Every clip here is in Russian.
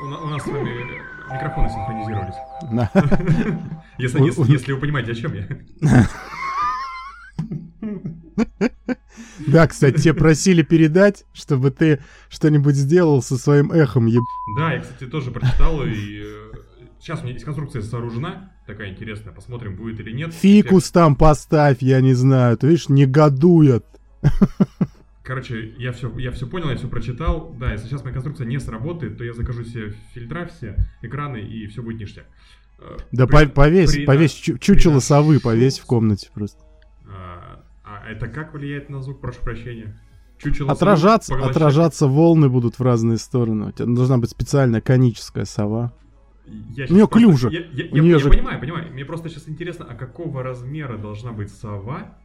У, у нас с вами микрофоны синхронизировались. Да. Если, если, если вы понимаете, о чем я. Да, кстати, тебе просили передать, чтобы ты что-нибудь сделал со своим эхом, еб... Да, я, кстати, тоже прочитал, и э, сейчас у меня есть конструкция сооружена, такая интересная, посмотрим, будет или нет. Фикус там поставь, я не знаю. Ты видишь, негодует. Короче, я все, я все понял, я все прочитал. Да, если сейчас моя конструкция не сработает, то я закажу себе фильтра все, экраны, и все будет ништяк. Э, Да при- по- повесь, при- повесь чу- чучело при- совы, повесь в комнате просто. А, а это как влияет на звук, прошу прощения? Чучело Отражаться, отражаться волны будут в разные стороны. У тебя должна быть специальная коническая сова. Я У щас просто- клюжа. Я, я- я- я же- понимаю, понимаю. Мне просто сейчас интересно, а какого размера должна быть сова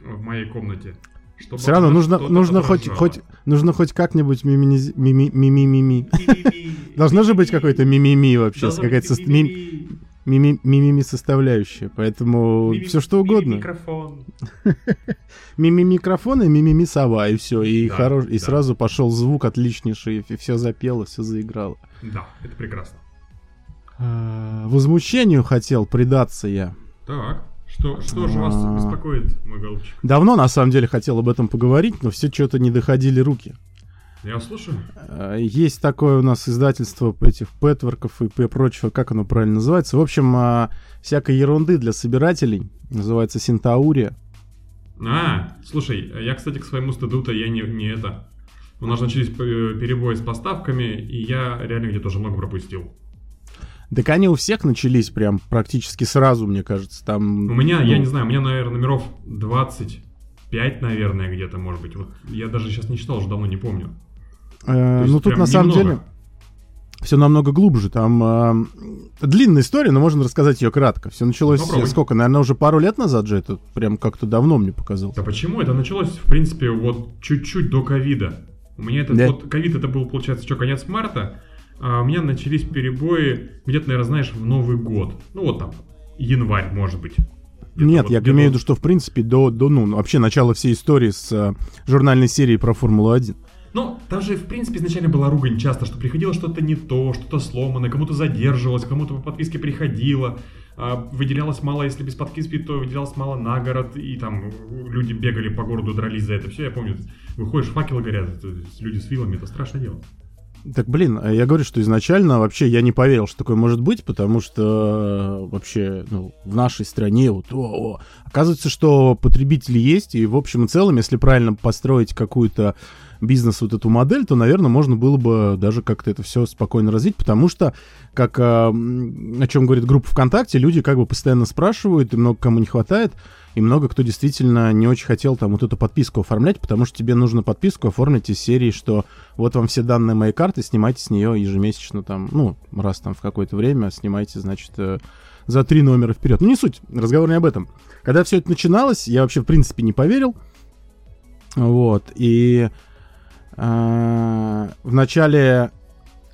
в моей комнате? Чтобы Все равно нужно, нужно хоть, хоть, нужно хоть как-нибудь мимини- мими- мими-мими. Ми-ми-ми. Должно же быть Ми-ми-ми. какой-то мимими вообще, какая-то ми-ми-ми. мими- мимими составляющая. Поэтому Ми-ми- все что угодно. Микрофон. Мими микрофон и мимими сова, и все. И, Да, хорош... и сразу пошел звук отличнейший, и все запело, все заиграло. Да, это прекрасно. А, Возмущению хотел предаться я. Так, что, что же вас беспокоит, мой голубчик? Давно, на самом деле, хотел об этом поговорить, но все что-то не доходили руки. Я слушаю. А, Есть такое у нас издательство этих пэтворков и прочего, как оно правильно называется. В общем, а, всякой ерунды для собирателей. Называется Синтаурия. А, слушай, я, кстати, к своему стыду-то я не, не это. У нас начались э, перебои с поставками, и я реально где-то уже много пропустил. Так они у всех начались прям практически сразу, мне кажется. Там, У меня, я ну, не знаю, у меня, наверное, номеров 25, наверное, где-то, может быть. Вот я даже сейчас не читал, уже давно не помню. э, ну тут на самом немного. деле все намного глубже. Там а, длинная история, но можно рассказать ее кратко. Все началось Попробуй. э, сколько, наверное, уже пару лет назад же это прям как-то давно мне показалось. Да почему? Это началось, в принципе, вот чуть-чуть до ковида. У меня этот Да. вот ковид, это был, получается, что, конец марта, у меня начались перебои где-то, наверное, знаешь, в Новый год. Ну вот там, январь, может быть. Нет, вот- я имею в виду, что в принципе до, до ну, вообще начала всей истории с э, журнальной серией про Формулу-1. Ну, там же, в принципе, изначально была ругань часто, что приходило что-то не то, что-то сломанное, кому-то задерживалось, кому-то по подписке приходило, а, выделялось мало, если без подписки, то выделялось мало на город, и там э, люди бегали по городу, дрались за это все, я помню, выходишь, факелы горят, люди с вилами, это страшное дело. Так, блин, а я говорю, что изначально вообще я не поверил, что такое может быть, потому что э, вообще ну, в нашей стране вот, о, о, оказывается, что потребители есть, и в общем и целом, если правильно построить какую-то бизнес вот эту модель, то, наверное, можно было бы даже как-то это все спокойно развить, потому что, как м, о чем говорит группа ВКонтакте, люди как бы постоянно спрашивают, и много кому не хватает, и много кто действительно не очень хотел там вот эту подписку оформлять, потому что тебе нужно подписку оформить из серии, что вот вам все данные моей карты, снимайте с нее ежемесячно там, ну, раз там в какое-то время снимайте, значит, э, за три номера вперед. Ну, не суть, разговор не об этом. Когда все это начиналось, я вообще, в принципе, не поверил. Вот, и в начале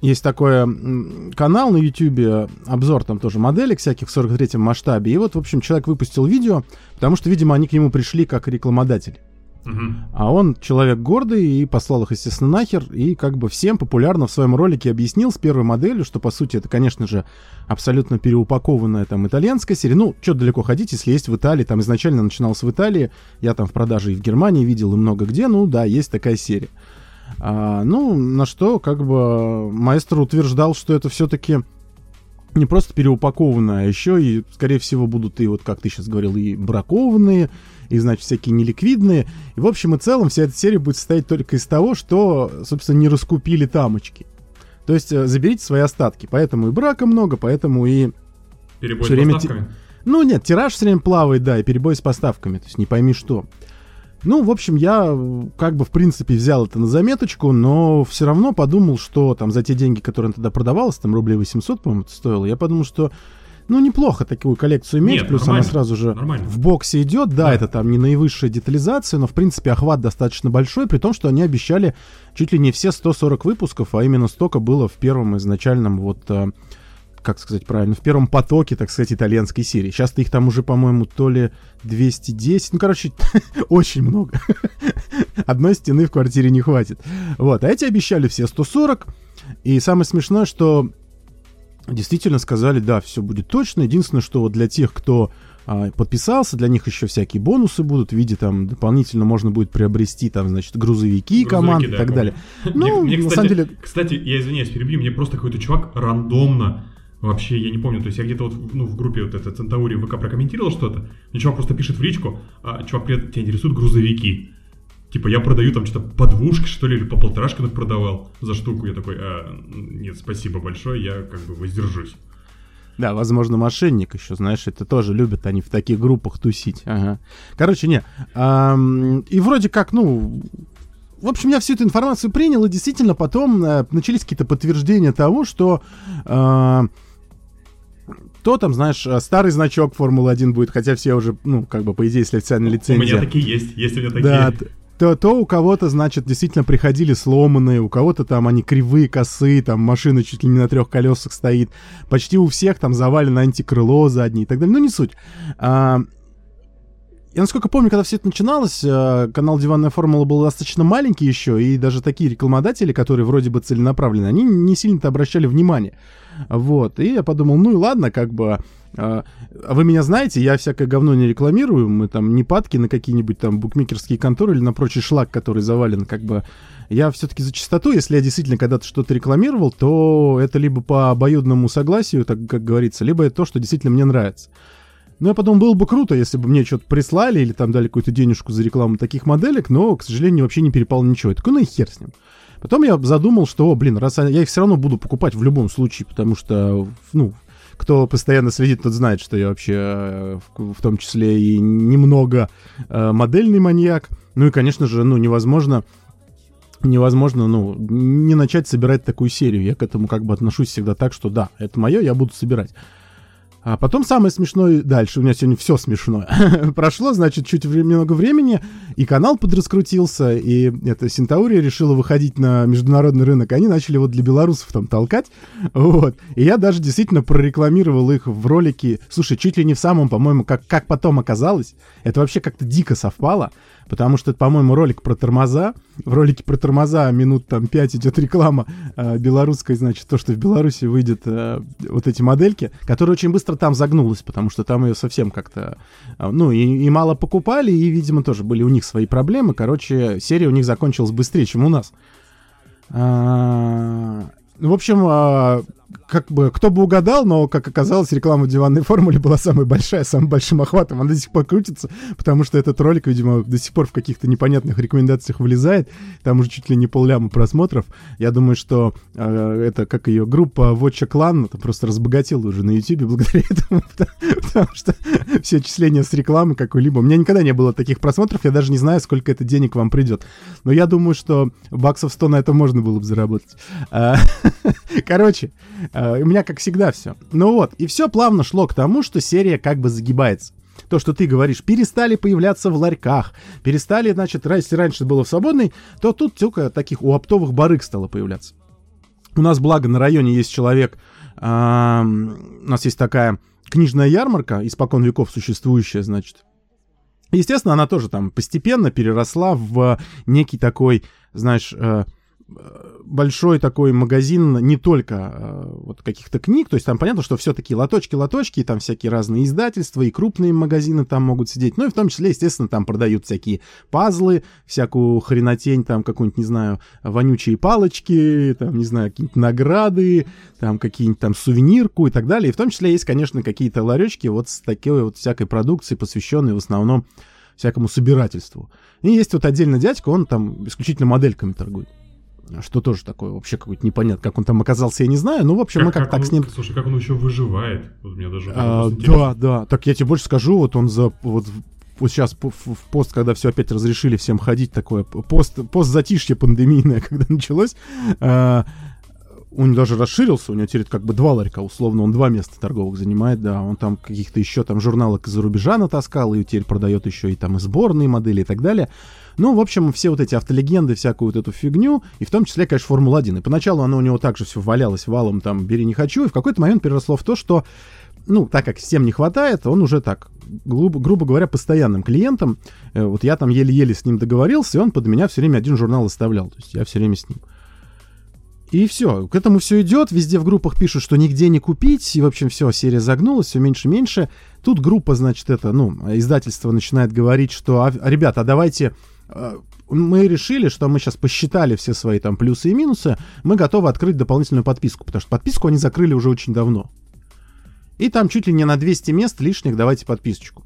есть такой канал на YouTube, обзор там тоже моделек всяких в 43-м масштабе. И вот, в общем, человек выпустил видео, потому что, видимо, они к нему пришли как рекламодатели. Мгм. А он человек гордый и послал их, естественно, нахер. И как бы всем популярно в своем ролике объяснил с первой моделью, что, по сути, это, конечно же, абсолютно переупакованная там итальянская серия. Ну, что далеко ходить, если есть в Италии. Там изначально начиналось в Италии. Я там в продаже и в Германии видел, и много где. Ну, да, есть такая серия. А, ну, на что, как бы, маэстро утверждал, что это все-таки не просто переупакованное, а еще и, скорее всего, будут и, вот как ты сейчас говорил, и бракованные, и, значит, всякие неликвидные. И, в общем и целом, вся эта серия будет состоять только из того, что, собственно, не раскупили тамочки. То есть э, заберите свои остатки. Поэтому и брака много, поэтому и... Перебой Всё с время? Ну, нет, тираж все время плавает, да, и перебой с поставками. То есть не пойми что. Ну, в общем, я э, как бы, в принципе, взял это на заметочку, но все равно подумал, что там за те деньги, которые он тогда продавалась, там рублей 800, по-моему, это стоило, я подумал, что ну, неплохо такую коллекцию иметь, Нет, плюс она сразу же нормально. в боксе идет, да, Да. это там не наивысшая детализация, но, в принципе, охват достаточно большой, при том, что они обещали чуть ли не все 140 выпусков, а именно столько было в первом изначальном вот э, как сказать правильно, в первом потоке, так сказать, итальянской серии. Сейчас-то их там уже, по-моему, то ли 210, ну, короче, очень много. Одной стены в квартире не хватит. Вот, а эти обещали все 140, и самое смешное, что действительно сказали, да, все будет точно. Единственное, что вот для тех, кто а, подписался, для них еще всякие бонусы будут в виде там дополнительно можно будет приобрести там, значит, грузовики, грузовики команды да, и так далее. Ну, мне, мне, на кстати, самом деле... Кстати, я извиняюсь, перебью, мне просто какой-то чувак рандомно Вообще, я не помню, то есть я где-то вот ну, в группе вот это Центаури ВК прокомментировал что-то, мне чувак просто пишет в личку, а, чувак, привет, тебя интересуют грузовики. Типа я продаю там что-то по двушке, что ли, или по полторашке продавал за штуку. Я такой, а, нет, спасибо большое, я как бы воздержусь. Да, возможно, мошенник еще, знаешь, это тоже любят они в таких группах тусить. Ага. Короче, не. А, и вроде как, ну, в общем, я всю эту информацию принял, и действительно потом а, начались какие-то подтверждения того, что а, то там, знаешь, старый значок Формулы-1 будет, хотя все уже, ну, как бы, по идее, если официальная лицензия. У меня такие есть, есть у меня такие. Да, то, то у кого-то, значит, действительно приходили сломанные, у кого-то там они кривые, косые, там машина чуть ли не на трех колесах стоит. Почти у всех там завалено антикрыло заднее и так далее. Ну, не суть. А, я насколько помню, когда все это начиналось, э, канал «Диванная формула» был достаточно маленький еще, и даже такие рекламодатели, которые вроде бы целенаправлены, они не сильно-то обращали внимание. Вот, и я подумал, ну и ладно, как бы... А, а вы меня знаете, я всякое говно не рекламирую, мы там не падки на какие-нибудь там букмекерские конторы или на прочий шлак, который завален, как бы... Я все-таки за чистоту, если я действительно когда-то что-то рекламировал, то это либо по обоюдному согласию, так как говорится, либо это то, что действительно мне нравится. Ну, я подумал, было бы круто, если бы мне что-то прислали или там дали какую-то денежку за рекламу таких моделек, но, к сожалению, вообще не перепало ничего. Я такой, ну и хер с ним. Потом я задумал, что, блин, раз я их все равно буду покупать в любом случае, потому что, ну, кто постоянно следит, тот знает, что я вообще э, в, в том числе и немного э, модельный маньяк. Ну и, конечно же, ну, невозможно невозможно, ну, не начать собирать такую серию. Я к этому как бы отношусь всегда так, что да, это мое, я буду собирать. А потом самое смешное дальше. У меня сегодня все смешное. Прошло, значит, чуть немного времени, и канал подраскрутился, и эта Синтаурия решила выходить на международный рынок. Они начали вот для белорусов там толкать. Вот. И я даже действительно прорекламировал их в ролике. Слушай, чуть ли не в самом, по-моему, как, как потом оказалось, это вообще как-то дико совпало потому что по-моему, ролик про тормоза. В ролике про тормоза минут там 5 идет реклама э, белорусской, значит, то, что в Беларуси выйдет э, вот эти модельки, которая очень быстро там загнулась, потому что там ее совсем как-то, э, ну, и, и мало покупали, и, видимо, тоже были у них свои проблемы. Короче, серия у них закончилась быстрее, чем у нас. А, в общем, как бы, кто бы угадал, но, как оказалось, реклама диванной формуле была самая большая, самым большим охватом. Она до сих пор крутится, потому что этот ролик, видимо, до сих пор в каких-то непонятных рекомендациях вылезает. Там уже чуть ли не полляма просмотров. Я думаю, что э, это, как ее группа Watcha Clan, просто разбогатела уже на YouTube благодаря этому, потому что все отчисления с рекламы какой-либо. У меня никогда не было таких просмотров, я даже не знаю, сколько это денег вам придет. Но я думаю, что баксов 100 на это можно было бы заработать. А, короче, у меня, как всегда, все. Ну вот, и все плавно шло к тому, что серия как бы загибается. То, что ты говоришь, перестали появляться в ларьках, перестали, значит, если раньше было в свободной, то тут только таких у оптовых барыг стало появляться. У нас, благо, на районе есть человек, у нас есть такая книжная ярмарка, испокон веков существующая, значит. Естественно, она тоже там постепенно переросла в некий такой, знаешь, э, большой такой магазин не только э, вот каких-то книг, то есть там понятно, что все такие лоточки-лоточки, там всякие разные издательства, и крупные магазины там могут сидеть, ну и в том числе, естественно, там продают всякие пазлы, всякую хренотень, там какую-нибудь, не знаю, вонючие палочки, там, не знаю, какие-нибудь награды, там какие-нибудь там сувенирку и так далее, и в том числе есть, конечно, какие-то ларечки вот с такой вот всякой продукцией, посвященной в основном всякому собирательству. И есть вот отдельно дядька, он там исключительно модельками торгует что тоже такое вообще какой-то непонятно, как он там оказался, я не знаю. Ну, в общем, как, мы как, как так он, с ним... Слушай, как он еще выживает? Вот мне даже а, да, да. Так я тебе больше скажу, вот он за... Вот, вот сейчас в пост, когда все опять разрешили всем ходить, такое пост, пост затишье пандемийное, когда началось, а, он даже расширился, у него теперь как бы два ларька, условно, он два места торговых занимает, да, он там каких-то еще там журналок из-за рубежа натаскал, и теперь продает еще и там и сборные модели и так далее. Ну, в общем, все вот эти автолегенды, всякую вот эту фигню, и в том числе, конечно, Формула-1. И поначалу оно у него также все валялось валом, там, бери не хочу, и в какой-то момент переросло в то, что ну, так как всем не хватает, он уже так, грубо, грубо говоря, постоянным клиентом. Э, вот я там еле-еле с ним договорился, и он под меня все время один журнал оставлял. То есть я все время с ним. И все, к этому все идет, везде в группах пишут, что нигде не купить, и, в общем, все, серия загнулась, все меньше и меньше. Тут группа, значит, это, ну, издательство начинает говорить, что, а, ребята, а давайте мы решили, что мы сейчас посчитали все свои там плюсы и минусы, мы готовы открыть дополнительную подписку, потому что подписку они закрыли уже очень давно. И там чуть ли не на 200 мест лишних давайте подписочку.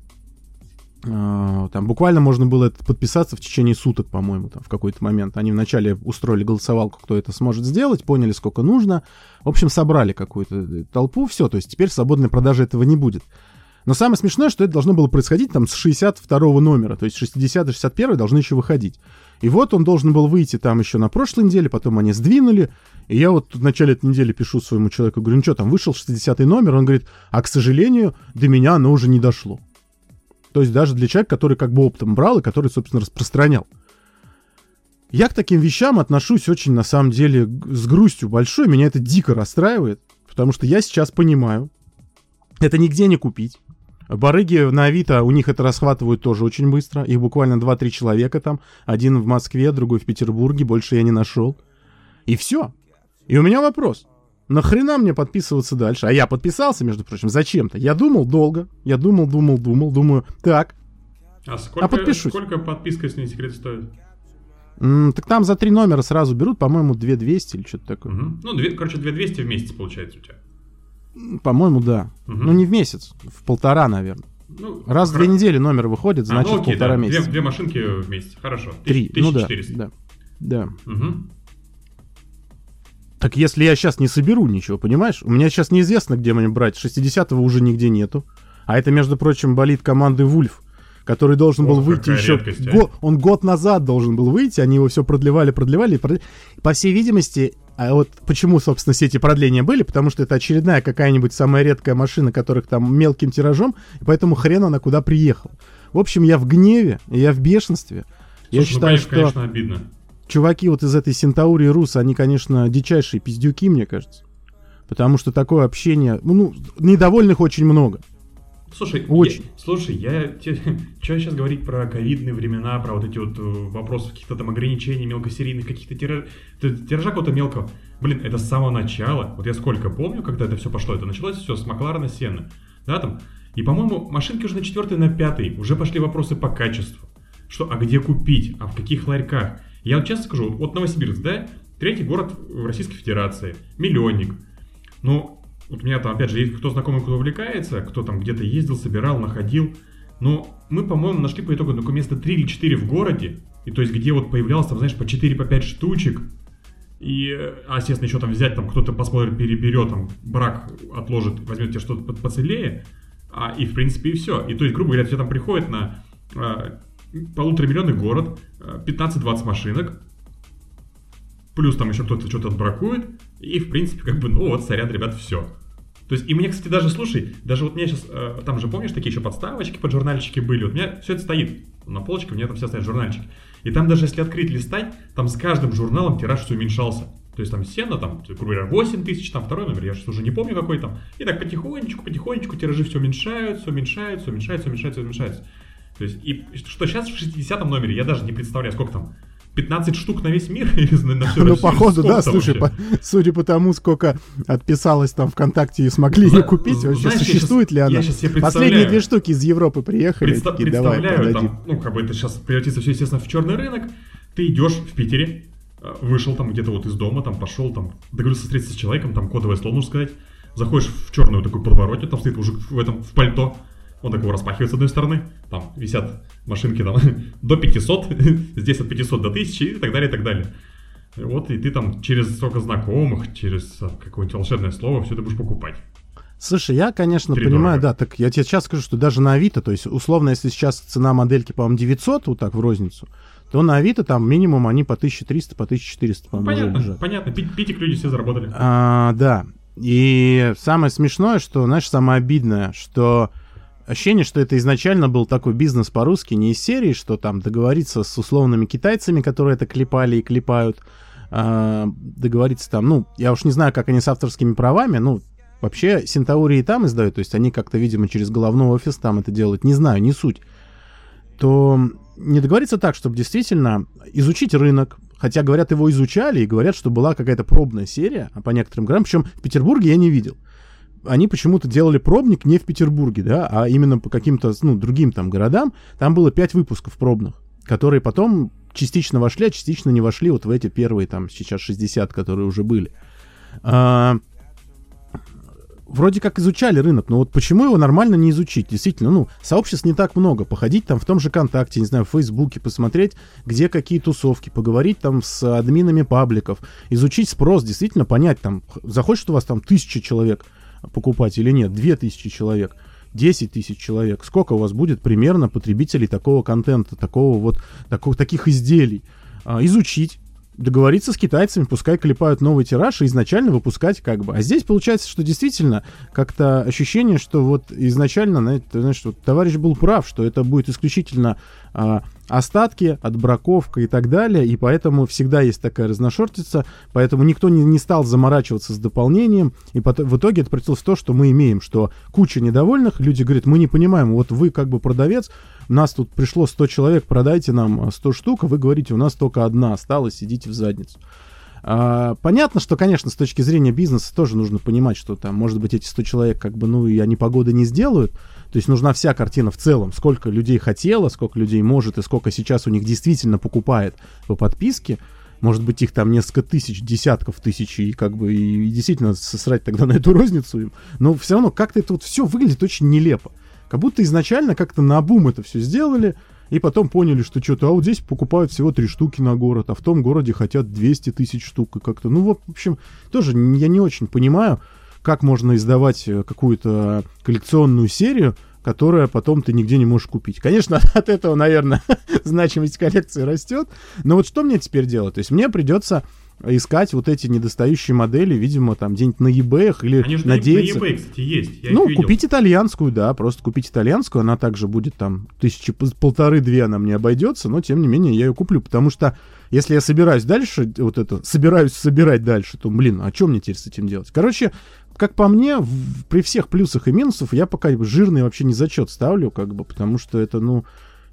А, там буквально можно было подписаться в течение суток, по-моему, там в какой-то момент. Они вначале устроили голосовалку, кто это сможет сделать, поняли, сколько нужно. В общем, собрали какую-то э, толпу, все. То есть теперь свободной продажи этого не будет. Но самое смешное, что это должно было происходить там с 62 номера, то есть 60 и 61 должны еще выходить. И вот он должен был выйти там еще на прошлой неделе, потом они сдвинули. И я вот в начале этой недели пишу своему человеку, говорю, ну что, там вышел 60 номер, он говорит, а, к сожалению, до меня оно уже не дошло. То есть даже для человека, который как бы оптом брал и который, собственно, распространял. Я к таким вещам отношусь очень, на самом деле, с грустью большой. Меня это дико расстраивает, потому что я сейчас понимаю, это нигде не купить. Барыги на Авито, у них это расхватывают тоже очень быстро. Их буквально 2-3 человека там. Один в Москве, другой в Петербурге. Больше я не нашел. И все. И у меня вопрос. Нахрена мне подписываться дальше? А я подписался, между прочим, зачем-то. Я думал долго. Я думал, думал, думал. Думаю, так. А сколько, а подпишусь. сколько подписка, если не секрет, стоит? М, так там за три номера сразу берут, по-моему, 2200 или что-то такое. Угу. Ну, 2, короче, 2200 в месяц получается у тебя. По-моему, да. Угу. Ну, не в месяц, в полтора, наверное. Ну, Раз в две недели номер выходит, значит, а, ну, окей, полтора да. месяца. Две, две машинки в месяц, хорошо. Три, 1400. ну да. Да. да. Угу. Так если я сейчас не соберу ничего, понимаешь? У меня сейчас неизвестно, где мне брать. 60-го уже нигде нету. А это, между прочим, болит команды Вульф, который должен был Ох, выйти еще... Редкость, а? Он год назад должен был выйти, они его все продлевали, продлевали. продлевали. По всей видимости, а вот почему, собственно, все эти продления были? Потому что это очередная какая-нибудь самая редкая машина, которых там мелким тиражом, и поэтому хрен она куда приехала. В общем, я в гневе, я в бешенстве. Слушай, я ну, считаю, конечно, что... конечно, обидно. Чуваки вот из этой Синтаурии Рус, они, конечно, дичайшие пиздюки, мне кажется. Потому что такое общение... Ну, ну недовольных очень много. Слушай, очень. Я, слушай, я что сейчас говорить про ковидные времена, про вот эти вот э, вопросы каких-то там ограничений мелкосерийных, каких-то тираж, тиража какого-то мелкого. Блин, это с самого начала. Вот я сколько помню, когда это все пошло, это началось все с Макларена Сены. Да, там. И, по-моему, машинки уже на четвертый, на пятый уже пошли вопросы по качеству. Что, а где купить, а в каких ларьках? Я вот честно скажу, вот Новосибирск, да, третий город в Российской Федерации, миллионник. Ну, вот у меня там, опять же, есть кто знакомый, кто увлекается, кто там где-то ездил, собирал, находил. Но мы, по-моему, нашли по итогу только место 3 или 4 в городе. И то есть, где вот появлялось там, знаешь, по 4, по 5 штучек. И, а, естественно, еще там взять, там кто-то посмотрит, переберет, там, брак отложит, возьмет тебе что-то поцелее. А, и, в принципе, и все. И то есть, грубо говоря, все там приходит на а, полуторамиллионный город, 15-20 а, машинок, плюс там еще кто-то что-то отбракует, и, в принципе, как бы, ну вот, сорян, ребят, все. То есть, и мне, кстати, даже, слушай, даже вот мне сейчас, э, там же, помнишь, такие еще подставочки под журнальчики были, вот у меня все это стоит на полочке, у меня там все стоят журнальчики. И там даже если открыть, листать, там с каждым журналом тираж все уменьшался. То есть там сено, там, грубо говоря, 8 тысяч, там второй номер, я сейчас уже не помню какой там. И так потихонечку, потихонечку тиражи все уменьшаются, уменьшаются, уменьшаются, уменьшаются, уменьшаются. То есть, и что сейчас в 60 номере, я даже не представляю, сколько там, 15 штук на весь мир или на всю Ну, походу, да, слушай, по, судя по тому, сколько отписалось там ВКонтакте и смогли ее купить, вообще знаешь, существует сейчас, ли она? Последние две штуки из Европы приехали, Предста- такие, давай, там, ну, как бы это сейчас превратится все, естественно, в черный рынок, ты идешь в Питере, э, вышел там где-то вот из дома, там пошел, там договорился встретиться с человеком, там кодовое слово, нужно сказать, заходишь в черную такую подворотню, там стоит мужик в этом, в пальто, он такого распахивает с одной стороны, там висят машинки там до 500, здесь от 500 до 1000 и так далее, и так далее. Вот, и ты там через столько знакомых, через а, какое-нибудь волшебное слово все это будешь покупать. Слушай, я, конечно, Три понимаю, да, так я тебе сейчас скажу, что даже на Авито, то есть, условно, если сейчас цена модельки, по-моему, 900, вот так, в розницу, то на Авито там минимум они по 1300, по 1400, по-моему, Понятно, уже лежат. понятно. Пи- Питик люди все заработали. А, да. И самое смешное, что, знаешь, самое обидное, что ощущение, что это изначально был такой бизнес по-русски, не из серии, что там договориться с условными китайцами, которые это клепали и клепают, а, договориться там, ну, я уж не знаю, как они с авторскими правами, ну, вообще Синтаури и там издают, то есть они как-то, видимо, через головной офис там это делают, не знаю, не суть, то не договориться так, чтобы действительно изучить рынок, хотя, говорят, его изучали, и говорят, что была какая-то пробная серия а по некоторым городам, причем в Петербурге я не видел. Они почему-то делали пробник не в Петербурге, да, а именно по каким-то, ну, другим там городам. Там было пять выпусков пробных, которые потом частично вошли, а частично не вошли вот в эти первые там сейчас 60, которые уже были. А, вроде как изучали рынок, но вот почему его нормально не изучить? Действительно, ну, сообществ не так много. Походить там в том же ВКонтакте, не знаю, в Фейсбуке, посмотреть, где какие тусовки, поговорить там с админами пабликов, изучить спрос, действительно понять, там, захочет у вас там тысяча человек покупать или нет, две тысячи человек, 10 тысяч человек, сколько у вас будет примерно потребителей такого контента, такого вот, такого, таких изделий, а, изучить, договориться с китайцами, пускай клепают новый тираж и изначально выпускать как бы. А здесь получается, что действительно как-то ощущение, что вот изначально, знаешь, вот товарищ был прав, что это будет исключительно а, остатки, отбраковка и так далее, и поэтому всегда есть такая разношортица, поэтому никто не, не стал заморачиваться с дополнением, и потом, в итоге это превратилось в то, что мы имеем, что куча недовольных, люди говорят, мы не понимаем, вот вы как бы продавец, нас тут пришло 100 человек, продайте нам 100 штук, а вы говорите, у нас только одна осталась, идите в задницу. А, понятно, что, конечно, с точки зрения бизнеса тоже нужно понимать, что там, может быть, эти 100 человек, как бы, ну, и они погоды не сделают. То есть нужна вся картина в целом. Сколько людей хотело, сколько людей может, и сколько сейчас у них действительно покупает по подписке. Может быть, их там несколько тысяч, десятков тысяч, и как бы и, и действительно сосрать тогда на эту розницу им. Но все равно как-то это вот все выглядит очень нелепо. Как будто изначально как-то на бум это все сделали, и потом поняли, что что-то, а вот здесь покупают всего три штуки на город, а в том городе хотят 200 тысяч штук. И как-то, ну, вот, в общем, тоже я не очень понимаю, как можно издавать э, какую-то коллекционную серию, которая потом ты нигде не можешь купить. Конечно, от этого, наверное, значимость коллекции растет. Но вот что мне теперь делать? То есть мне придется искать вот эти недостающие модели, видимо, там где-нибудь на eBay или Они же надеяться... на eBay, кстати, есть. Я ну, купить итальянскую, да, просто купить итальянскую, она также будет там тысячи, полторы-две она мне обойдется, но тем не менее я ее куплю, потому что если я собираюсь дальше, вот это, собираюсь собирать дальше, то, блин, а что мне теперь с этим делать? Короче, как по мне, в- при всех плюсах и минусах я пока жирный вообще не зачет ставлю, как бы, потому что это, ну,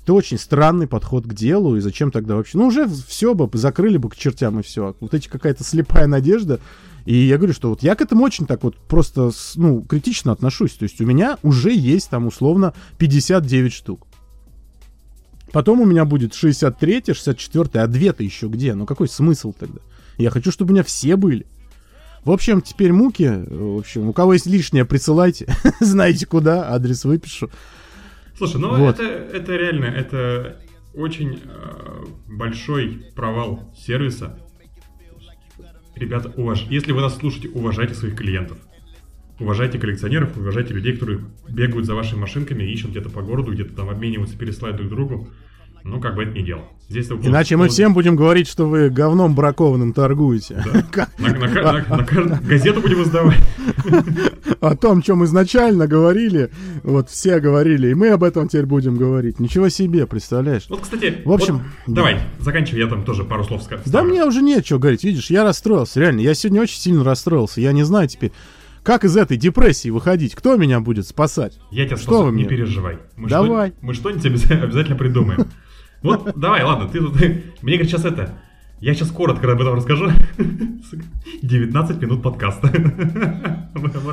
это очень странный подход к делу, и зачем тогда вообще? Ну, уже все бы, закрыли бы к чертям и все. Вот эти какая-то слепая надежда. И я говорю, что вот я к этому очень так вот просто, ну, критично отношусь. То есть у меня уже есть там условно 59 штук. Потом у меня будет 63, 64, а две-то еще где? Ну какой смысл тогда? Я хочу, чтобы у меня все были. В общем, теперь муки. В общем, у кого есть лишнее, присылайте. Знаете куда, адрес выпишу. Слушай, ну Вот. это, это реально, это очень э, большой провал сервиса. Ребята, уваж... если вы нас слушаете, уважайте своих клиентов. Уважайте коллекционеров, уважайте людей, которые бегают за вашими машинками, ищут где-то по городу, где-то там обмениваются, пересылают друг другу. Ну, как бы это не дело. Здесь вы Иначе мы всем будем говорить, что вы говном бракованным торгуете. Газету будем издавать. О том, чем изначально говорили, вот все говорили, и мы об этом теперь будем говорить. Ничего себе, представляешь? Вот, кстати, В общем, давай, заканчивай, я там тоже пару слов ска- Да мне уже нет чего говорить, видишь, я расстроился, реально, я сегодня очень сильно расстроился, я не знаю теперь, как из этой депрессии выходить, кто меня будет спасать? Я тебя Что вы спасу, не мне? переживай. Мы Давай. что- мы что-нибудь обяза- обязательно придумаем. Вот, давай, ладно, ты тут... Мне говорят, сейчас это... Я сейчас коротко об этом расскажу. 19 минут подкаста.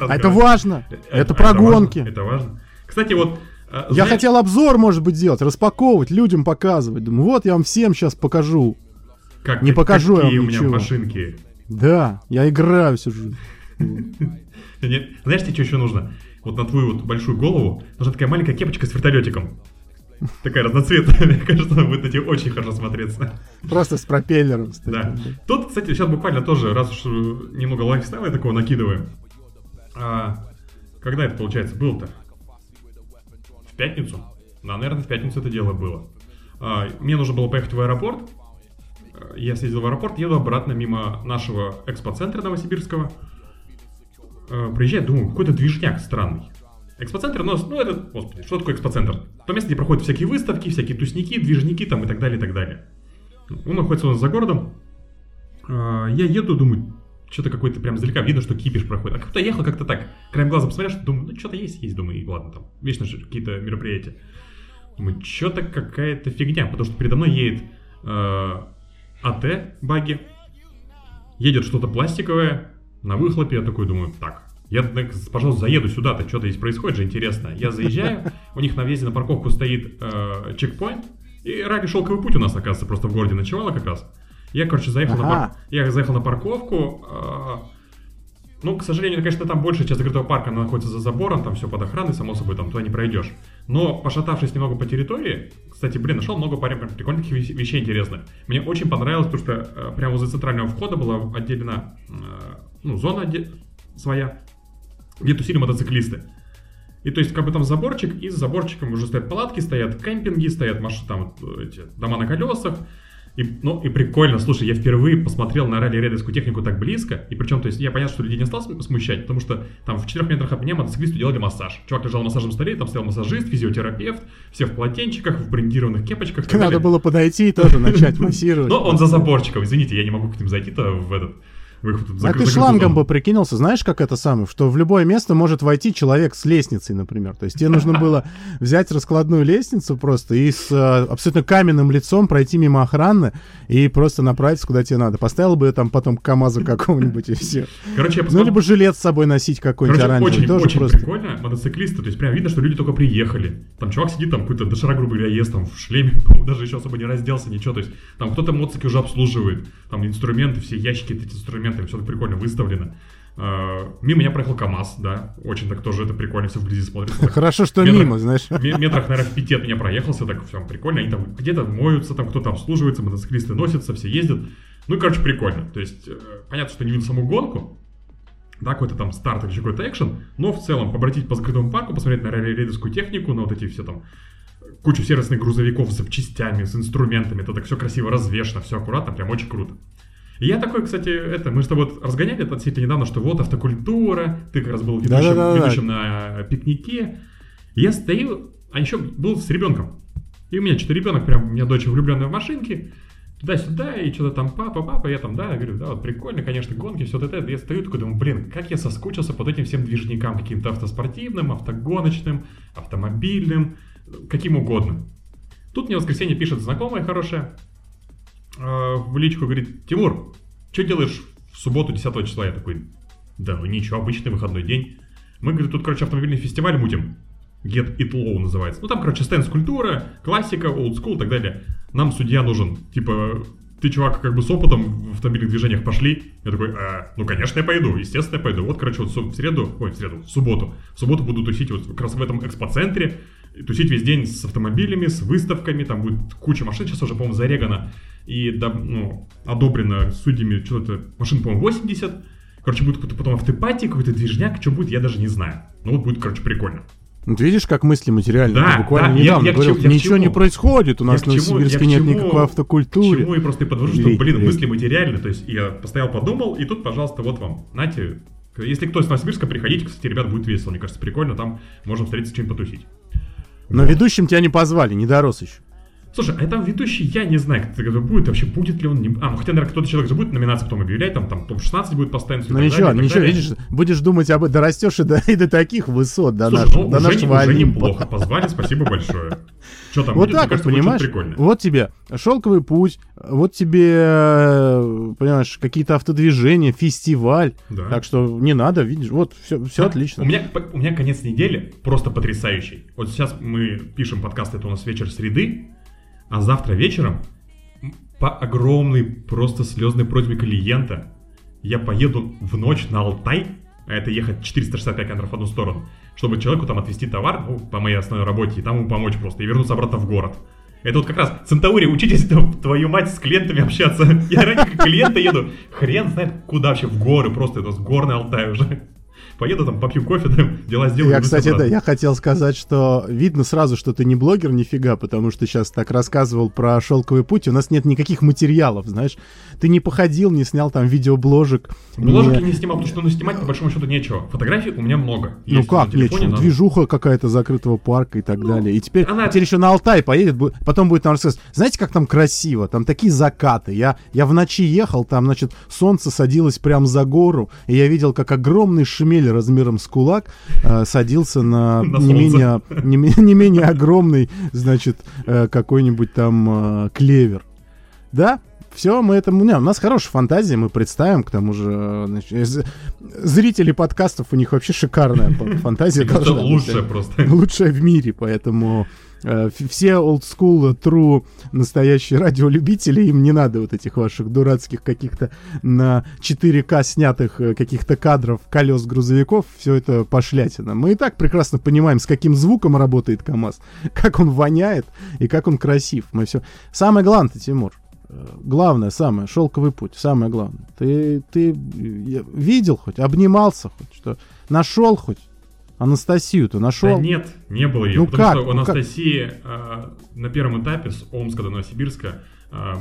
А это важно, это а про гонки. Это важно. Кстати, вот... э, Я хотел обзор, может быть, делать, распаковывать, людям показывать. Думаю, вот я вам всем сейчас покажу. как- не покажу я какие вам у меня ничего. машинки. Да, я играю всю жизнь. Знаешь, тебе что еще нужно? Вот на твою вот большую голову нужна такая маленькая кепочка с вертолетиком. Такая разноцветная, мне кажется, она будет на тебе очень хорошо смотреться. Просто с пропеллером. кстати. Да. Тут, кстати, сейчас буквально тоже, раз уж э, немного лайфстайла такого накидываем. А, когда это, получается, было-то? В пятницу? Да, наверное, в пятницу это дело было. А, мне нужно было поехать в аэропорт. А, Я съездил в аэропорт, еду обратно мимо нашего экспоцентра новосибирского. А, Приезжаю, думаю, какой-то движняк странный. Экспоцентр, ну, ну это, господи, что такое экспоцентр? То место, где проходят всякие выставки, всякие тусники, движники там и так далее, и так далее. Он находится у нас за городом. А, Я еду, думаю, что-то какой-то прям издалека видно, что кипиш проходит. А как-то ехал как-то так, краем глаза посмотрел, что думаю, ну что-то есть, есть, думаю, и ладно, там, вечно же какие-то мероприятия. Думаю, что-то какая-то фигня, потому что передо мной едет э, АТ баги, едет что-то пластиковое на выхлопе, я такой думаю, так, я, пожалуйста, заеду сюда-то, что-то здесь происходит же интересно. Я заезжаю, у них на въезде на парковку стоит э, чекпоинт, и ради шелковый путь у нас, оказывается, просто в городе ночевала как раз. Я, короче, заехал, на, Ага. пар- я заехал на парковку. э, ну, к сожалению, конечно, там большая часть закрытого парка она находится за забором, там все под охраной, само собой, там туда не пройдешь. Но, пошатавшись немного по территории, кстати, блин, нашел много прям прикольных вещ- вещей интересных. Мне очень понравилось, потому что э, прямо возле центрального входа была отделена э, ну, зона отде- своя, где тусили мотоциклисты. И то есть, как бы там заборчик, и за заборчиком уже стоят палатки, стоят кемпинги, стоят машины, там вот эти дома на колесах. И, ну, и прикольно, слушай, я впервые посмотрел на ралли-рейдерскую технику так близко, и причем, то есть, я понятно, что людей не стал см- смущать, потому что там в 4 метрах от меня мотоциклисту делали массаж. Чувак лежал на массажном столе, там стоял массажист, физиотерапевт, все в полотенчиках, в брендированных кепочках. Надо было подойти и тоже начать массировать. Но он за заборчиком, извините, я не могу к ним зайти-то в этот... В их вот А ты шлангом бы прикинулся, знаешь, как это самое, что в любое место может войти человек с лестницей, например. То есть тебе нужно было взять раскладную лестницу просто и с э, абсолютно каменным лицом пройти мимо охраны и просто направиться, куда тебе надо. Поставил бы там потом КамАЗу какого-нибудь и все. Короче, я Ну, посмотрел... либо жилет с собой носить какой-нибудь оранжевый. очень, тоже очень просто. прикольно. Мотоциклисты, то есть прям видно, что люди только приехали. Там чувак сидит, там какой-то дошира, грубо говоря, ест там в шлеме, даже еще особо не разделся, ничего. То есть там кто-то мотоциклы уже обслуживает. Там инструменты, все ящики, эти инструменты, все так прикольно выставлено. А, Мимо меня проехал КамАЗ, да, очень так тоже это прикольно, все вблизи смотрится. Хорошо, что Метрах- мимо, знаешь. Ме- Метрах, наверное, в пяти от меня проехался, так все прикольно. Они там где-то моются, там кто-то обслуживается, мотоциклисты носятся, все ездят. Ну и, короче, прикольно. То есть, э, понятно, что не видно саму гонку, да, какой-то там старт или какой-то экшен, но в целом побродить по закрытому парку, посмотреть на рейдерскую технику, на вот эти все там кучу сервисных грузовиков с запчастями, с инструментами, это так все красиво развешено, все аккуратно, прям очень круто. И я такой, кстати, это, мы с тобой вот разгоняли это относительно недавно, что вот автокультура, ты как раз был ведущим, ведущим на пикнике. Я стою, а еще был с ребенком. И у меня что-то ребенок, прям, у меня дочь влюбленная в машинки, туда-сюда, и что-то там, папа, папа, я там, да, я говорю, да, вот прикольно, конечно, гонки, все это, это. Я стою такой, думаю, блин, как я соскучился под этим всем движникам, каким-то автоспортивным, автогоночным, автомобильным, каким угодно. Тут мне в воскресенье пишет знакомая хорошая, в личку говорит, Тимур, что делаешь в субботу 10 числа? Я такой, да ничего, обычный выходной день. Мы, говорит, тут, короче, автомобильный фестиваль мутим. Get It Low называется. Ну, там, короче, стенд скульптура, классика, old school и так далее. Нам судья нужен. Типа, ты, чувак, как бы с опытом в автомобильных движениях пошли. Я такой, «А, ну, конечно, я пойду. Естественно, я пойду. Вот, короче, вот в среду, ой, в среду, в субботу. В субботу буду тусить вот как раз в этом экспоцентре. Тусить весь день с автомобилями, с выставками. Там будет куча машин. Сейчас уже, по-моему, зарегано и ну, одобрено судьями что-то, машин, по-моему, 80. Короче, будет какой-то потом автопати, какой-то движняк, что будет, я даже не знаю. Ну вот будет, короче, прикольно. Вот видишь, как мысли материальные. Да, Ты буквально да, я- недавно я к говорил, чему- я ничего чему? не происходит, у нас Я в чему- я Новосибирске нет чему- никакой автокультуры. чему я просто и подвожу, что, блин, мысли материальны. То есть я постоял, подумал, и тут, пожалуйста, вот вам, нате. Если кто из Новосибирска, приходите, кстати, ребят, будет весело. Мне кажется, прикольно, там можно встретиться, чем потусить. Но ведущим тебя не позвали, не дорос еще. Слушай, а там ведущий, я не знаю, кто будет, вообще будет ли он... Не... А, ну хотя, наверное, кто-то человек же будет номинации потом объявлять, там, там топ-16 будет постоянно. Ну ничего, ничего, видишь, будешь думать об этом, дорастешь и до, и до таких высот, до Слушай, нашего, ну, до уже, нашего уже Олимпа. неплохо. Позвали, спасибо большое. Что там Вот будет, так кажется, понимаешь? что-то прикольное. Вот тебе шелковый путь, вот тебе, понимаешь, какие-то автодвижения, фестиваль. Да. Так что не надо, видишь, вот все, все А, отлично. У меня, у меня конец недели просто потрясающий. Вот сейчас мы пишем подкаст, это у нас вечер среды, а завтра вечером по огромной просто слезной просьбе клиента я поеду в ночь на Алтай, а это ехать 465 километров в одну сторону, чтобы человеку там отвезти товар, ну, по моей основной работе, и там ему помочь просто, и вернуться обратно в город. Это вот как раз, Центаури, учитесь, тв- твою мать, с клиентами общаться. Я ради клиента еду, хрен знает куда вообще, в горы просто, это с горный Алтай уже. Поеду там, попью кофе, там, дела сделаю. Я, кстати, да, я хотел сказать, что видно сразу, что ты не блогер нифига, потому что сейчас так рассказывал про шелковый путь, у нас нет никаких материалов, знаешь. Ты не походил, не снял там видеобложек. Бложек не... я не снимал, потому что ну, снимать по большому счету нечего. Фотографий у меня много. Ну Есть как нечего? Но... Движуха какая-то закрытого парка и так ну, далее. И теперь, она... теперь еще на Алтай поедет, потом будет нам рассказывать. Знаете, как там красиво? Там такие закаты. Я, я в ночи ехал, там, значит, солнце садилось прямо за гору, и я видел, как огромный шмель размером с кулак э, садился на, на не, менее, не, не менее огромный, значит, э, какой-нибудь там э, клевер. Да, все, мы это... Не, у нас хорошая фантазия, мы представим, к тому же... Э, значит, зрители подкастов, у них вообще шикарная фантазия. должна лучшая просто. Лучшая в мире, поэтому э, все old school, true, настоящие радиолюбители, им не надо вот этих ваших дурацких каких-то на 4К снятых э, каких-то кадров колес грузовиков, все это пошлятина. Мы и так прекрасно понимаем, с каким звуком работает КАМАЗ, как он воняет и как он красив. Мы все... Самое главное, Тимур, главное, самое, шелковый путь, самое главное. Ты, ты видел хоть, обнимался хоть, что нашел хоть Анастасию-то нашел? Да нет, не было ее. Ну потому как? что у ну Анастасии как? э, на первом этапе с Омска до Новосибирска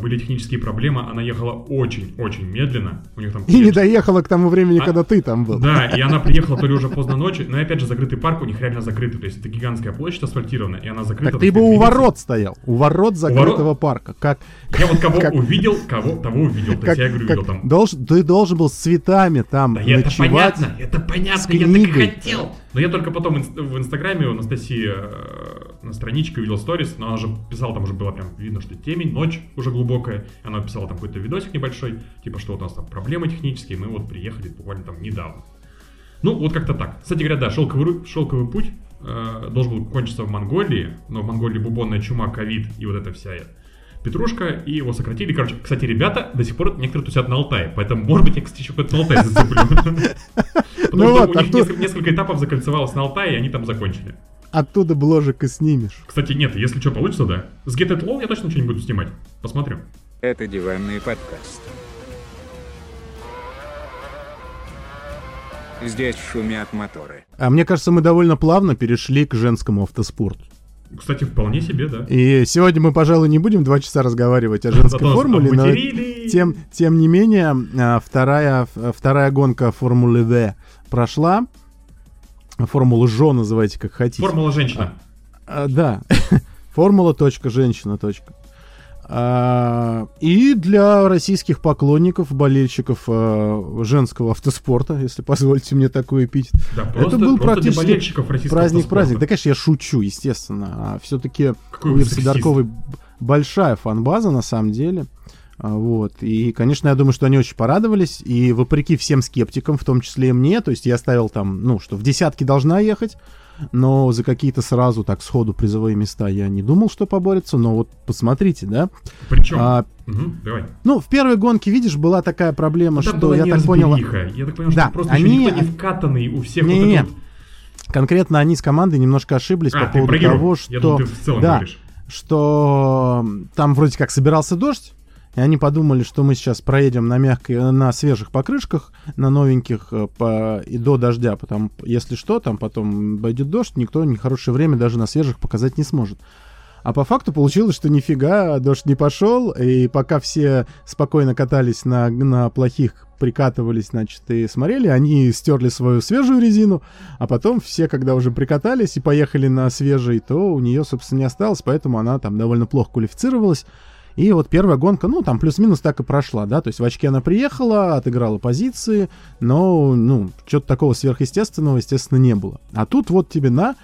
были технические проблемы, она ехала очень-очень медленно. У них там и не доехала к тому времени, а, когда ты там был. Да, и она приехала то ли уже поздно ночью, но опять же закрытый парк у них реально закрытый, то есть это гигантская площадь асфальтированная, и она закрыта. Так ты бы у ворот стоял, у ворот закрытого у парка. Как, я вот кого как... увидел, кого того увидел, то есть я говорю, как... видел там. Должен, ты должен был с цветами там да ночевать. это понятно, это понятно, я так и хотел. Но я только потом в Инстаграме у Анастасии э, на страничке увидел сторис, но она же писала, там уже было прям видно, что темень, ночь уже глубокая. Она писала там какой-то видосик небольшой, типа, что вот у нас там проблемы технические, мы вот приехали буквально там недавно. Ну, вот как-то так. Кстати говоря, да, шелковый, шелковый путь э, должен был кончиться в Монголии, но в Монголии бубонная чума, ковид и вот эта вся Петрушка, и его сократили. Короче, кстати, ребята до сих пор некоторые тусят на Алтае, поэтому, может быть, я, кстати, еще какой-то Алтай зацеплю. Потому что у них несколько этапов закольцевалось на Алтае, и они там закончили. Оттуда бложек и снимешь. Кстати, нет, если что получится, да. С Get It Low я точно ничего не буду снимать. Посмотрим. Это диванный подкаст. Здесь шумят моторы. А мне кажется, мы довольно плавно перешли к женскому автоспорту. Кстати, вполне себе, да. И сегодня мы, пожалуй, не будем два часа разговаривать о женской Зато формуле, но тем, тем не менее, а, вторая, вторая гонка Формулы В прошла. Формула ЖО называйте как хотите. Формула женщина. А, а, да. Формула точка женщина точка. А, и для российских поклонников, болельщиков а, женского автоспорта, если позволите мне такой эпитет. Да, просто, это был просто практически праздник, праздник. Да, конечно, я шучу, естественно. А все-таки у Ирсы Дарковой большая фан-база на самом деле. А, вот. И, конечно, я думаю, что они очень порадовались. И вопреки всем скептикам, в том числе и мне, то есть я ставил там, ну, что в десятки должна ехать, но за какие-то сразу так сходу призовые места я не думал, что поборется, но вот посмотрите, да. Причем, а, угу, давай. Ну, в первой гонке, видишь, была такая проблема, ну, что я так понял... Я так понял, что да, просто они... еще никто не вкатанный, у всех не, вот не, вот... Конкретно они с командой немножко ошиблись а, по поводу того, что... Я думал, ты в целом да, говоришь. что там вроде как собирался дождь, и они подумали, что мы сейчас проедем на мягкой, на свежих покрышках, на новеньких э, по, и до дождя. Потом, если что, там потом пойдет дождь, никто нехорошее время даже на свежих показать не сможет. А по факту получилось, что нифига, дождь не пошел, и пока все спокойно катались на, на плохих, прикатывались, значит, и смотрели, они стерли свою свежую резину, а потом все, когда уже прикатались и поехали на свежий, то у нее, собственно, не осталось, поэтому она там довольно плохо квалифицировалась. И вот первая гонка, ну, там плюс-минус так и прошла, да, то есть в очке она приехала, отыграла позиции, но, ну, что-то такого сверхъестественного, естественно, не было. А тут вот тебе на,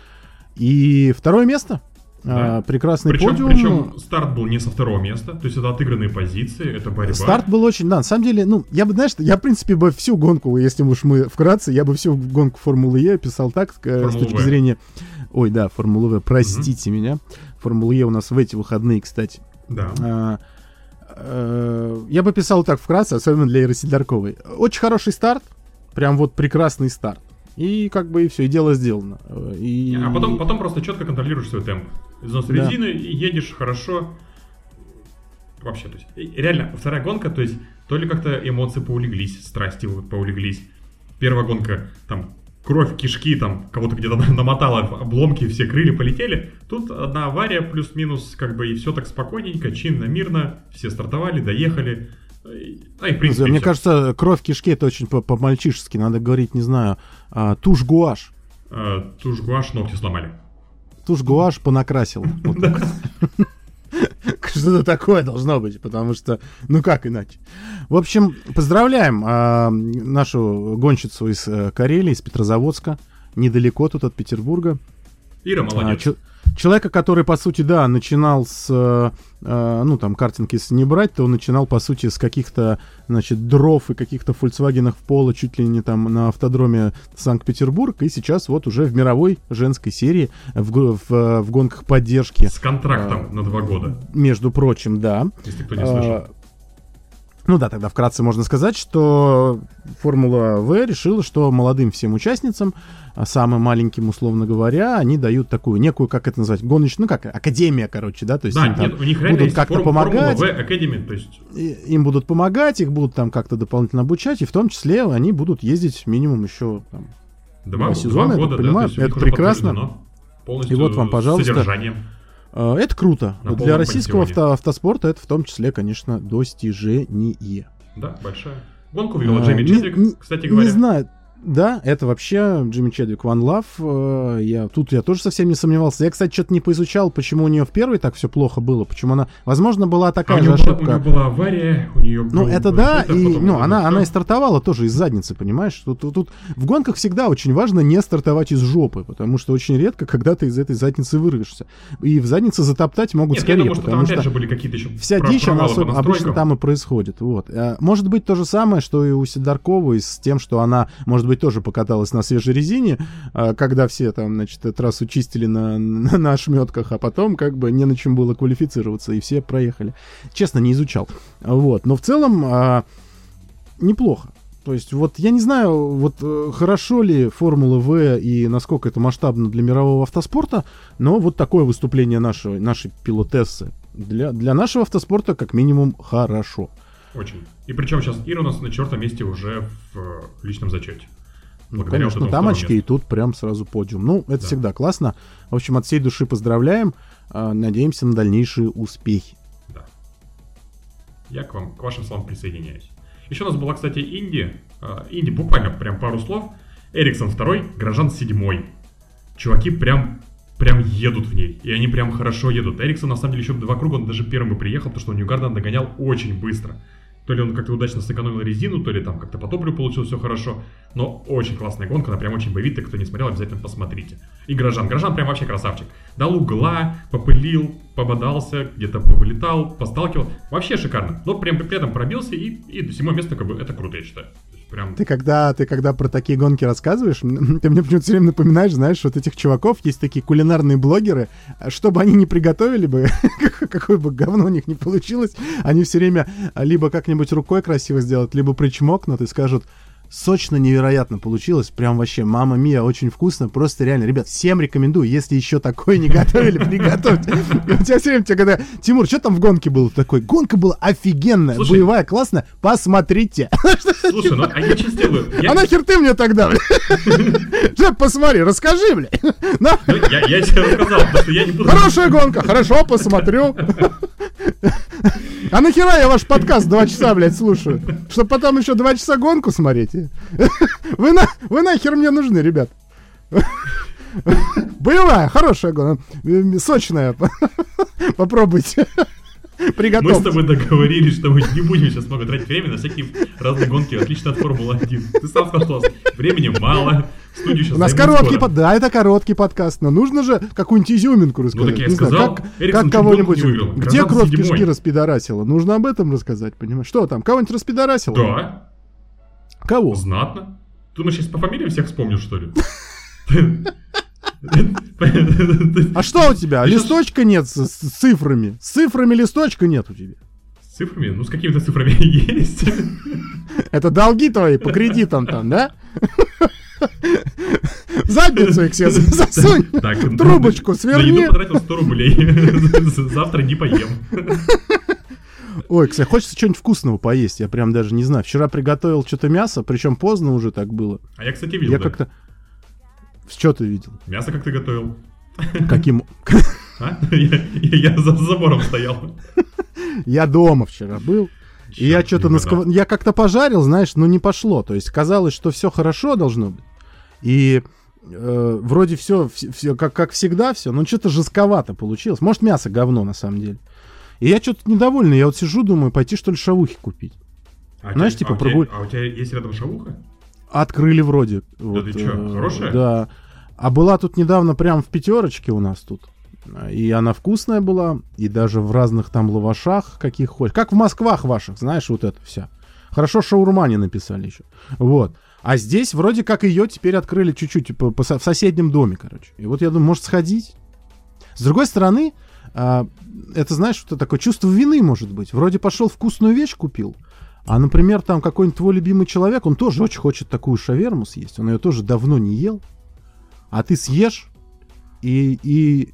и второе место, да. А, прекрасный причем, подиум. Причем старт был не со второго места, то есть это отыгранные позиции, это борьба. Старт был очень, да, на самом деле, ну, я бы, знаешь, я, в принципе, бы всю гонку, если уж мы вкратце, я бы всю гонку Формулы Е писал так, Формулу с точки v. зрения... Ой, да, Формулы В, простите угу. меня. Формула Е у нас в эти выходные, кстати. Да. А, а, я бы писал так вкратце, особенно для Иры Сидорковой. Очень хороший старт, прям вот прекрасный старт. И как бы и все, и дело сделано. И... А потом, потом просто четко контролируешь свой темп. Износ да. резины, едешь хорошо. Вообще, то есть, реально, вторая гонка, то есть, то ли как-то эмоции поулеглись, страсти вот поулеглись. Первая гонка, там, кровь, кишки, там, кого-то где-то намотало, обломки, все крылья полетели. Тут одна авария, плюс-минус, как бы, и все так спокойненько, чинно, мирно, все стартовали, доехали. А, и, в принципе, Мне всё. кажется, кровь кишки это очень по- по-мальчишески. Надо говорить, не знаю, а, тушь гуашь. А, тушь гуашь, ногти сломали. Тушь гуашь понакрасил. Что-то такое должно быть, потому что, ну как иначе. В общем, поздравляем а, нашу гонщицу из э, Карелии, из Петрозаводска, недалеко тут от Петербурга. Ира, А, молодец. чел- Человека, который, по сути, да, начинал с, э, э, ну, там, картинг, если не брать, то он начинал, по сути, с каких-то, значит, дров и каких-то фольксвагенов пола чуть ли не там на автодроме Санкт-Петербург, и сейчас вот уже в мировой женской серии, в, в, э, в гонках поддержки, С контрактом на два года, между прочим, да. если кто не слышал. Ну да, тогда вкратце можно сказать, что Формула В решила, что молодым всем участницам, а самым маленьким, условно говоря, они дают такую некую, как это назвать, гоночную, ну как, академия, короче, да, то есть Да, им, нет, у них будут как-то форм- помогать, Формула В Academy, то есть им будут помогать, их будут там как-то дополнительно обучать, и в том числе они будут ездить минимум еще там, два, Два сезона, два я так года, да, понимаю, них это прекрасно. И вот вам, пожалуйста. содержанием. Э, Это круто. На Для российского авто- автоспорта это в том числе, конечно, достижение. Да, большая. Гонку выиграл А, Джейми не- кстати говоря. Не знаю. Да, это вообще Джимми Чедвик One Love. э, Я, тут я тоже совсем не сомневался. Я, кстати, что-то не поизучал, почему у нее в первой так все плохо было. Почему она... Возможно, была А такая нее же была, у ошибка. нее была авария, у нее Ну, был это да, это, и ну, она, она и стартовала тоже из задницы, понимаешь? Тут, тут, тут в гонках всегда очень важно не стартовать из жопы, потому что очень редко, когда ты из этой задницы вырвешься. И в заднице затоптать могут Нет, я скорее, думаю, что там потому опять что же были какие-то еще вся про- дичь, она провалы по особ- обычно там и происходит. Вот. А, Может быть то же самое, что и у Сидорковой с тем, что она, может быть, тоже покаталась на свежей резине, а, когда все там, значит, трассу чистили на, на, на ошметках, а потом как бы не на чем было квалифицироваться, и все проехали. Честно, не изучал. Вот. Но в целом а, неплохо. То есть, вот я не знаю, вот э, хорошо ли Формула В и насколько это масштабно для мирового автоспорта, но вот такое выступление нашего, нашей пилотессы для, для нашего автоспорта как минимум хорошо. Очень. И причем сейчас Ира у нас на четвертом месте уже в э, личном зачете. Ну, Благодаря конечно, там очки, и тут прям сразу подиум. Ну, это Да. всегда классно. В общем, от всей души поздравляем. а, Надеемся на дальнейшие успехи. Да. Я к вам, к вашим словам присоединяюсь. Еще у нас была, кстати, Инди. А, Инди, буквально прям пару слов. Эриксон второй, Грожан седьмой. Чуваки прям прям едут в ней. И они прям хорошо едут. Эриксон, на самом деле, еще два круга, он даже первым бы приехал, потому что у Ньюгарден догонял очень быстро. То ли он как-то удачно сэкономил резину, то ли там как-то по топливу получилось все хорошо. Но очень классная гонка, она прям очень боевитая. Кто не смотрел, обязательно посмотрите. И Грожан. Грожан прям вообще красавчик. Дал угла, попылил, пободался, где-то повылетал, посталкивал. Вообще шикарно. Но прям при этом пробился и, и до седьмое место, как бы, это круто, я считаю. Прям... Ты когда, ты когда про такие гонки рассказываешь, ты мне почему-то все время напоминаешь, знаешь, вот этих чуваков, есть такие кулинарные блогеры, а чтобы они не приготовили бы, какое бы говно у них не получилось, они все время либо как-нибудь рукой красиво сделают, либо причмокнут и скажут, сочно невероятно получилось, прям вообще, мама мия, очень вкусно, просто реально, ребят, всем рекомендую, если еще такое не готовили, приготовьте. У тебя все время, когда, Тимур, что там в гонке было такой? Гонка была офигенная, Слушай. боевая, классная, посмотрите. Слушай, ну а я что сделаю? Я, А нахер ты мне тогда, бля? Джеб, посмотри, расскажи, бля. На, ну, я, я тебе рассказал, потому что я не буду... Хорошая гонка, хорошо, посмотрю. А нахера я ваш подкаст два часа, блядь, слушаю? Чтоб потом еще два часа гонку смотреть? Вы, на, вы нахер мне нужны, ребят? Боевая, хорошая гонка. Э, Сочная. Попробуйте. Мы с Приготовьте. тобой договорились, что мы не будем сейчас много тратить время на всякие разные гонки, отлично от Формулы-1. Ты сам сказал, что времени мало, студию сейчас У нас короткий скоро. под... Да, это короткий подкаст, но нужно же какую-нибудь изюминку Ну, рассказать. так я Не знаю, сказал, как, Эриксон как гонку кого-нибудь... Где кровь кишки распидорасила? Нужно об этом рассказать, понимаешь? Что там, кого-нибудь распидорасило? Да, Кого? знатно. Думаешь, сейчас по фамилиям всех вспомню, что ли? А что у тебя? Ты Листочка нет с, цифрами? С цифрами листочка нет у тебя. С цифрами? Ну, с какими-то цифрами есть. Это долги твои по кредитам там, да? Задницу их все засунь. Трубочку На сверни. еду потратил 100 рублей. Завтра не поем. Ой, кстати, хочется что-нибудь вкусного поесть. Я прям даже не знаю. Вчера приготовил что-то мясо, причем поздно уже так было. А я, кстати, видел, Я да. как-то... Что ты видел? Мясо как ты готовил? Каким? А? Я, я за забором стоял. Я дома вчера был. И я что-то не на угадал. сковородке... Я как-то пожарил, знаешь, но не пошло. То есть казалось, что все хорошо должно быть. И э, вроде все, все как, как всегда все, но что-то жестковато получилось. Может, мясо говно на самом деле. И я что-то недовольный. Я вот сижу, думаю, пойти что ли шавухи купить. А Знаешь, у типа, тебя- а у тебя- прогуль- А у тебя есть рядом шавуха? Открыли вроде. вот, ты чё, э, хорошая? Да. А была тут недавно прям в пятерочке у нас тут. И она вкусная была, и даже в разных там лавашах, каких хочешь. Как в Москвах ваших, знаешь, вот это вся. Хорошо, шаурма не написали еще. Вот. А здесь вроде как ее теперь открыли чуть-чуть по- по в соседнем доме, короче. И вот я думаю, может сходить? С другой стороны, а, это, знаешь, что такое чувство вины может быть. Вроде пошел вкусную вещь купил, а, например, там какой-нибудь твой любимый человек, он тоже очень хочет такую шаверму съесть, он ее тоже давно не ел, а ты съешь, и, и...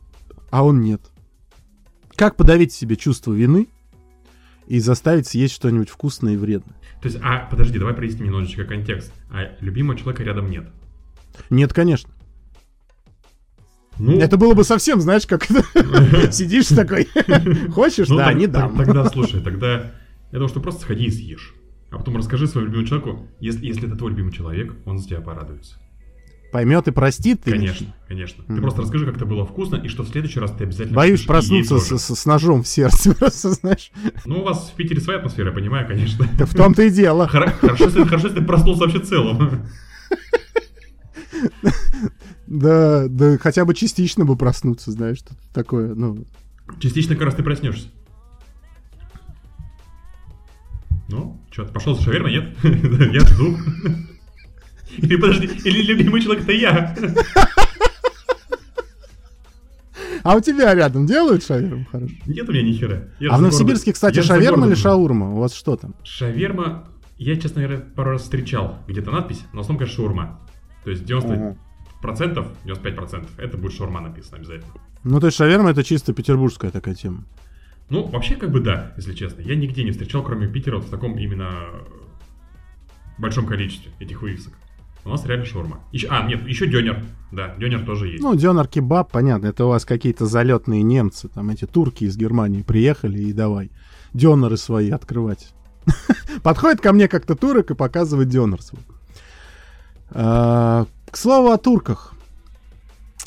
а он нет. Как подавить себе чувство вины и заставить съесть что-нибудь вкусное и вредное? То есть, а, подожди, давай проясним немножечко контекст. А любимого человека рядом нет. Нет, конечно. Ну, Это было бы совсем, знаешь, как сидишь такой, хочешь, ну, да, не дам. Тогда, слушай, тогда я думаю, что просто сходи и съешь. А потом расскажи своему любимому человеку, если, если это твой любимый человек, он за тебя порадуется. Поймет и простит. Конечно, конечно. Ты просто расскажи, как это было вкусно, и что в следующий раз ты обязательно... Боюсь проснуться с, ножом в сердце, просто, знаешь. Ну, у вас в Питере своя атмосфера, я понимаю, конечно. Да в том-то и дело. Хорошо, если ты проснулся вообще целым. Да, да, хотя бы частично бы проснуться, знаешь, что такое, ну... Частично как раз ты проснешься. Ну, что, ты пошел за шавермой, нет? Я жду. Или подожди, или любимый человек это я. А у тебя рядом делают шаверму хорошо? Нет у меня ни хера. Я А в Новосибирске, городом- кстати, я шаверма или шаурма? У вас что там? Шаверма, я, честно говоря, пару раз встречал где-то надпись, но в основном, конечно, шаурма. То есть 90 процентов, 95 процентов, это будет шаурма написано обязательно. Ну, то есть шаверма это чисто петербургская такая тема. Ну, вообще, как бы да, если честно. Я нигде не встречал, кроме Питера, вот в таком именно большом количестве этих вывесок. У нас реально шаурма. Еще, а, нет, еще дёнер. Да, дёнер тоже есть. Ну, дёнер кебаб, понятно, это у вас какие-то залетные немцы, там эти турки из Германии приехали и давай дёнеры свои открывать. Подходит ко мне как-то турок и показывает дёнер свой. А, К слову о турках.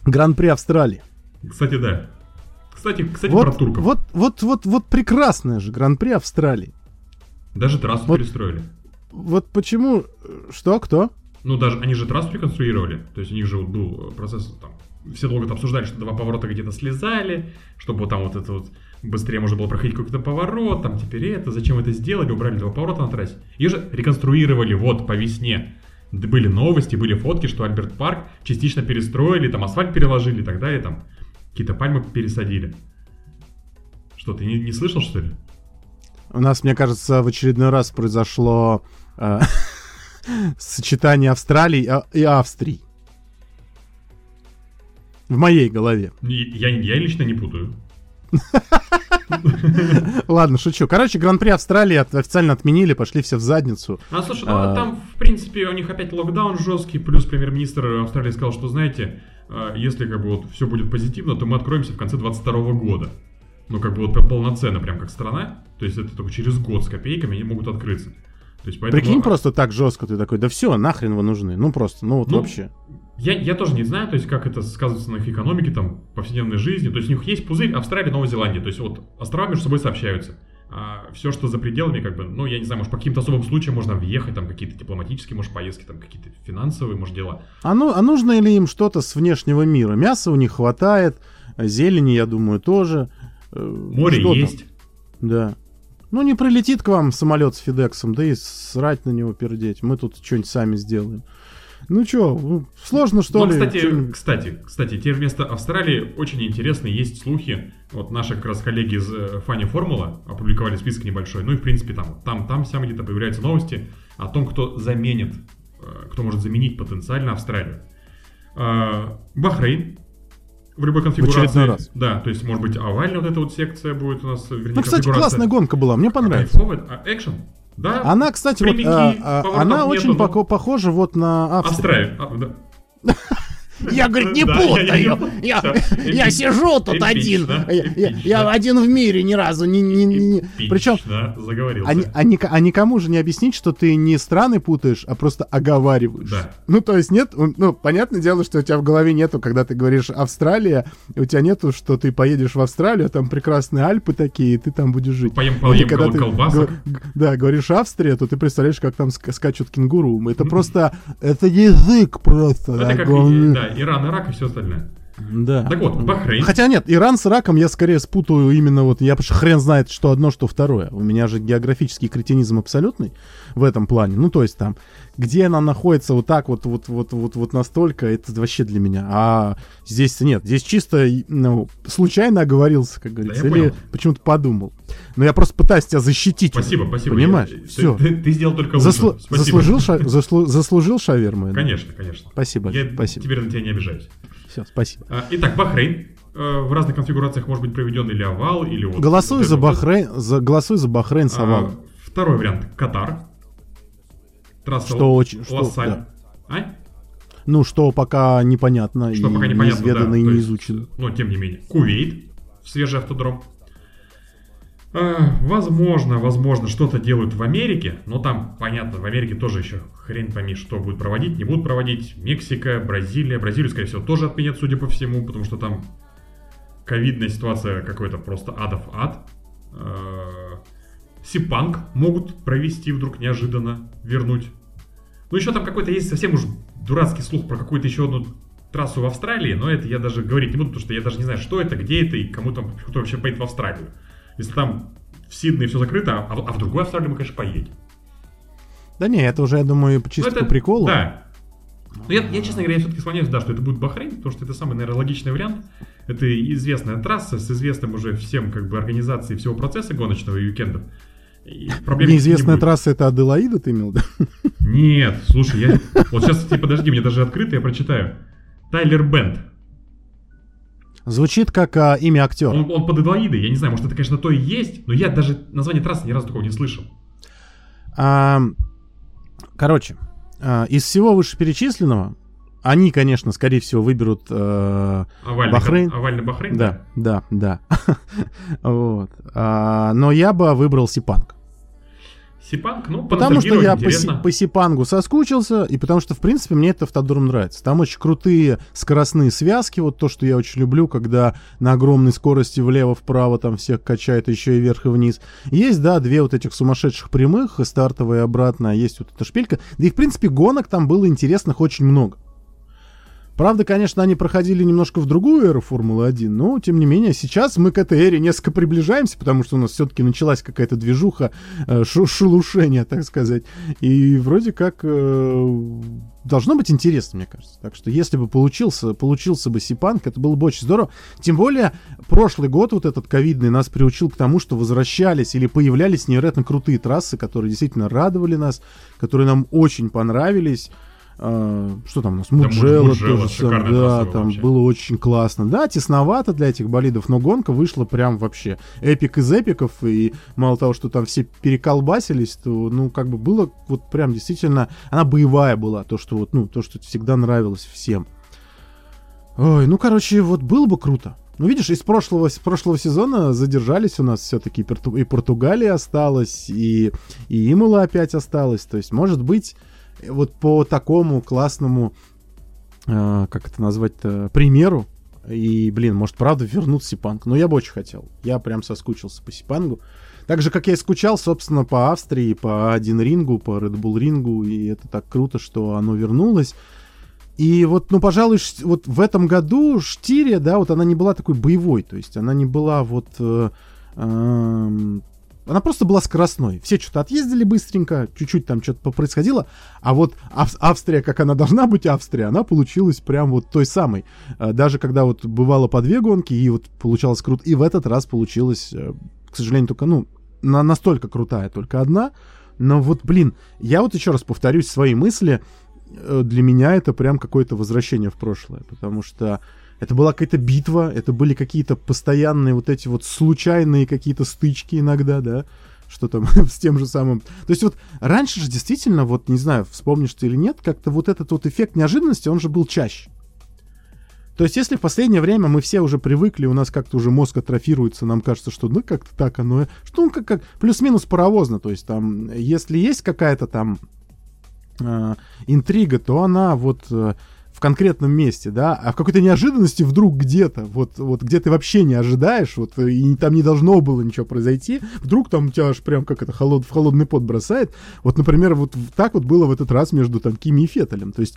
Гран-при Австралии. Кстати, да. Кстати, кстати Вот, про турков. вот, вот, вот, вот прекрасное же Гран-при Австралии. Даже трассу Вот. перестроили. Вот почему... э, Что, кто? Ну, даже они же трассу реконструировали. То есть у них же был процесс там. Все долго это обсуждали, что два поворота где-то слезали, чтобы там вот это вот быстрее можно было проходить какой-то поворот, там теперь это, зачем это сделали, убрали два поворота на трассе. Ее же реконструировали вот по весне. Были новости, были фотки, что Альберт Парк частично перестроили, там асфальт переложили и так далее, там какие-то пальмы пересадили. Что, ты не, не слышал, что ли? У нас, мне кажется, в очередной раз произошло э, сочетание Австралии а- и Австрии. В моей голове. Я, я лично не путаю. Ладно, шучу. Короче, Гран-при Австралии официально отменили, пошли все в задницу. А слушай, ну А. там, в принципе, у них опять локдаун жесткий, плюс премьер-министр Австралии сказал, что, знаете, а, если как бы вот все будет позитивно, то мы откроемся в конце 22 года. Ну, как бы вот прям полноценно, прям как страна. То есть это только через год с копейками они могут открыться. То есть поэтому... Прикинь, просто так жестко ты такой, да все, нахрен вы нужны. Ну просто, ну вот Ну, вообще. Я, я тоже не знаю, то есть как это сказывается на их экономике, там, повседневной жизни. То есть у них есть пузырь Австралия, Новая Зеландия. То есть вот острова между собой сообщаются. А все, что за пределами, как бы, ну, я не знаю, может, по каким-то особым случаям можно въехать, там, какие-то дипломатические, может, поездки, там, какие-то финансовые, может, дела. А, ну, а нужно ли им что-то с внешнего мира? Мяса у них хватает, зелени, я думаю, тоже. Э, Море что там? есть. Да. Ну, не прилетит к вам самолет с Фидексом, да и срать на него пердеть. Мы тут что-нибудь сами сделаем. Ну чё, ну, сложно что Ну, ли? кстати, кстати, кстати, теперь вместо Австралии очень интересные есть слухи. Вот наши как раз коллеги из э, Фани Формула опубликовали список небольшой. Ну и в принципе там, там, там, сям где-то появляются новости о том, кто заменит, э, кто может заменить потенциально Австралию. А, Бахрейн в любой конфигурации. очередной раз. Да, то есть, может быть, овальная вот эта вот секция будет у нас, вернее, Ну, кстати, классная гонка была, мне понравилось. Кайфовая. А экшен? Да. Она, кстати, вот, а, а, она нету, очень но- поко- похожа вот на Австрию. Австралия. А, да. Я, говорит, не путаю. Я, сижу тут один. Я, один в мире ни разу. Причем а, никому же не объяснить, что ты не страны путаешь, а просто оговариваешь. Ну, то есть нет, ну, понятное дело, что у тебя в голове нету, когда ты говоришь Австралия, у тебя нету, что ты поедешь в Австралию, а там прекрасные Альпы такие, и ты там будешь жить. Поем- поем когда ты колбасок. да, говоришь Австрия, то ты представляешь, как там ска- скачут кенгуру. Это просто, это язык просто. Это как да, Иран, Ирак и все остальное. Да. Так вот, Бахрейн. Хотя нет, Иран с Ираком я скорее спутаю именно вот, я потому что хрен знает, что одно, что второе. У меня же географический кретинизм абсолютный в этом плане. Ну, то есть там, где она находится вот так вот, вот, вот, вот, вот настолько, это вообще для меня. А здесь нет, здесь чисто, ну, случайно оговорился, как говорится, я или почему-то подумал. Но я просто пытаюсь тебя защитить. Спасибо, спасибо. Понимаешь? Я- Все. Ты, ты сделал только. Заслу- заслужил, ша- заслу- заслужил шаверму? Конечно, конечно. Спасибо, Я спасибо. теперь на тебя не обижаюсь. Все, спасибо. А, Итак, Бахрейн. Э, В разных конфигурациях может быть проведен или овал, или вот... Голосуй вот за. Бахрейн, за, голосуй за Бахрейн с А, овалом. Второй вариант. Катар. Трасса Что очень- что- да. А? Ну, что пока непонятно Что и пока непонятно, да, и не есть, изучено. Но тем не менее. Кувейт. Свежий автодром. А, Возможно, возможно, что-то делают в Америке, но там, понятно, в Америке тоже еще хрен пойми, что будет проводить, не будут проводить. Мексика, Бразилия. Бразилию, скорее всего, тоже отменят, судя по всему, потому что там ковидная ситуация какой-то просто адов ад. Э, Сипанг могут провести вдруг неожиданно, вернуть. Ну, еще там какой-то есть совсем уж дурацкий слух про какую-то еще одну трассу в Австралии, но это я даже говорить не буду, потому что я даже не знаю, что это, где это и кому там, кто вообще поедет в Австралию. Если там в Сиднее все закрыто, а, в- а в другую Австралию мы, конечно, поедем. Да не, это уже, я думаю, чисто Ну, это- по приколу. Да. Но я, я, честно говоря, я все-таки склоняюсь, да, что это будет Бахрейн, потому что это самый, наверное, логичный вариант. Это известная трасса с известным уже всем как бы организацией всего процесса гоночного и уикендов. Проблем не Неизвестная будет. трасса это Аделаида, ты имел? виду? Нет, слушай, я... Вот сейчас, ты подожди, мне даже открыто, я прочитаю. Тайлер Бенд. Звучит как а, имя актера. Он, он под Аделаидой, я не знаю, может это, конечно, то и есть, но я даже название трассы ни разу такого не слышал. А, короче, а, из всего вышеперечисленного, они, конечно, скорее всего, выберут... э, Овальный, Бахрейн? овальный Бахрейн? да, да, да. Вот. А, Но я бы выбрал Сипанг. Сипанг, ну, Потому что я по, интересно. по Сипангу соскучился, и потому что, в принципе, мне этот автодром нравится. Там очень крутые скоростные связки, вот то, что я очень люблю, когда на огромной скорости влево-вправо там всех качает еще и вверх и вниз. Есть, да, две вот этих сумасшедших прямых, стартовая и обратная, есть вот эта шпилька. Да и, в принципе, гонок там было интересных очень много. Правда, конечно, они проходили немножко в другую эру Формулы-1, но, тем не менее, сейчас мы к этой эре несколько приближаемся, потому что у нас все-таки началась какая-то движуха, э, шелушение, так сказать. И вроде как э, должно быть интересно, мне кажется. Так что если бы получился, получился бы Сипанк, это было бы очень здорово. Тем более, прошлый год вот этот ковидный нас приучил к тому, что возвращались или появлялись невероятно крутые трассы, которые действительно радовали нас, которые нам очень понравились. А, что там у нас? Да, Муджело Муджело, тоже шикарная Да, там вообще. было очень классно. Да, тесновато для этих болидов, но гонка вышла прям вообще эпик из эпиков. И мало того, что там все переколбасились, то, ну, как бы было вот прям действительно... Она боевая была, то, что вот, ну, то, что всегда нравилось всем. Ой, ну, короче, вот было бы круто. Ну, видишь, из прошлого, с прошлого сезона задержались у нас все-таки и Португалия осталась, и, и Имала опять осталась. То есть, может быть, вот по такому классному, э, как это назвать-то, примеру, и, блин, может, правда вернуть Сипанг. Но я бы очень хотел. Я прям соскучился по Сипангу. Так же, как я и скучал, собственно, по Австрии, по один рингу, по Red Bull рингу. И это так круто, что оно вернулось. И вот, ну, пожалуй, вот в этом году Штирия, да, вот она не была такой боевой. То есть она не была вот... э, эм, она просто была скоростной. Все что-то отъездили быстренько, чуть-чуть там что-то происходило. А вот Ав- Австрия, как она должна быть Австрия, она получилась прям вот той самой. Э, Даже когда вот бывало по две гонки, и вот получалось круто. И в этот раз получилось, э, к сожалению, только, ну, на, настолько крутая только одна. Но вот, блин, я вот еще раз повторюсь свои мысли. Э, Для меня это прям какое-то возвращение в прошлое. Потому что это была какая-то битва, это были какие-то постоянные вот эти вот случайные какие-то стычки иногда, да, что там с тем же самым. То есть вот раньше же действительно, вот не знаю, вспомнишь ты или нет, как-то вот этот вот эффект неожиданности, он же был чаще. То есть, если в последнее время мы все уже привыкли, у нас как-то уже мозг атрофируется, нам кажется, что ну как-то так оно, что ну как, как плюс-минус паровозно, то есть там, если есть какая-то там э, интрига, то она вот э, в конкретном месте, да, а в какой-то неожиданности вдруг где-то, вот, вот где ты вообще не ожидаешь, вот, и там не должно было ничего произойти, вдруг там тебя аж прям как это холод, в холодный пот бросает. Вот, например, вот так вот было в этот раз между там Кими и Феттелем. То есть,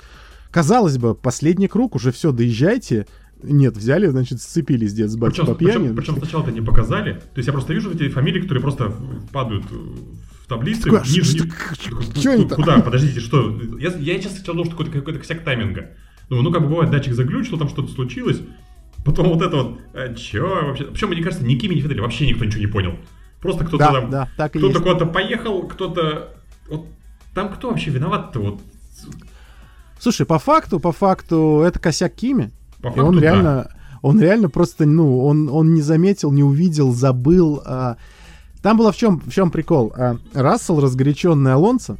казалось бы, последний круг, уже все, доезжайте, нет, взяли, значит, сцепились дед с батей по пьяни. Причем, причем сначала это не показали. То есть я просто вижу эти фамилии, которые просто падают в ниже, что, ниже. что, что они там? Куда? Подождите, что? Я, я сейчас хотел думал, что какой-то, какой-то косяк тайминга. Думаю, ну как бы бывает, датчик заглючил, там что-то случилось. Потом вот это вот, а, чё вообще? Причем, мне кажется, ни Кими, ни Федели вообще никто ничего не понял. Просто кто-то Да, там, да, так и кто-то куда-то поехал, кто-то... Вот там кто вообще виноват-то? Вот, Слушай, по факту, по факту, это косяк Кими. по И факту, он да. реально, он реально просто, ну, он, он не заметил, не увидел, забыл. а. Там было в чем, в чем прикол. А, Рассел, разгоряченный Алонсо,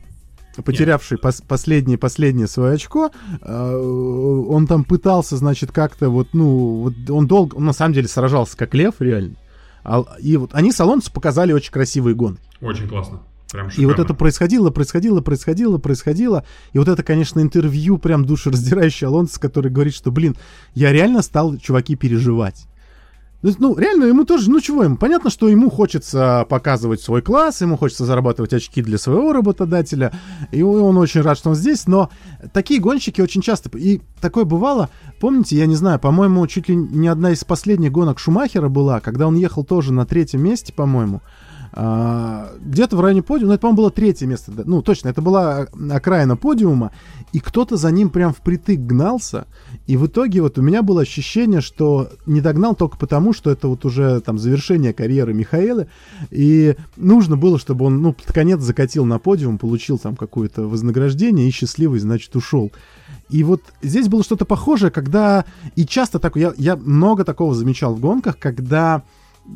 потерявший пос- последнее, последнее свое очко, а, он там пытался, значит, как-то вот, ну, вот он долго, он на самом деле сражался как лев, реально. А- И вот они с Алонсо показали очень красивые гонки. Очень классно. Прям И вот это происходило, происходило, происходило, происходило. И вот это, конечно, интервью прям душераздирающий Алонсо, который говорит, что, блин, я реально стал, чуваки, переживать. Ну, реально, ему тоже, ну чего ему? Понятно, что ему хочется показывать свой класс, ему хочется зарабатывать очки для своего работодателя, и он очень рад, что он здесь, но такие гонщики очень часто, и такое бывало, помните, я не знаю, по-моему, чуть ли не одна из последних гонок Шумахера была, когда он ехал тоже на третьем месте, по-моему, где-то в районе подиума, ну, это, по-моему, было третье место, да, ну, точно, это была окраина подиума, и кто-то за ним прям впритык гнался, и в итоге вот у меня было ощущение, что не догнал только потому, что это вот уже там завершение карьеры Михаэля, и нужно было, чтобы он, ну, под конец закатил на подиум, получил там какое-то вознаграждение и счастливый, значит, ушел. И вот здесь было что-то похожее, когда, и часто так, я, я много такого замечал в гонках, когда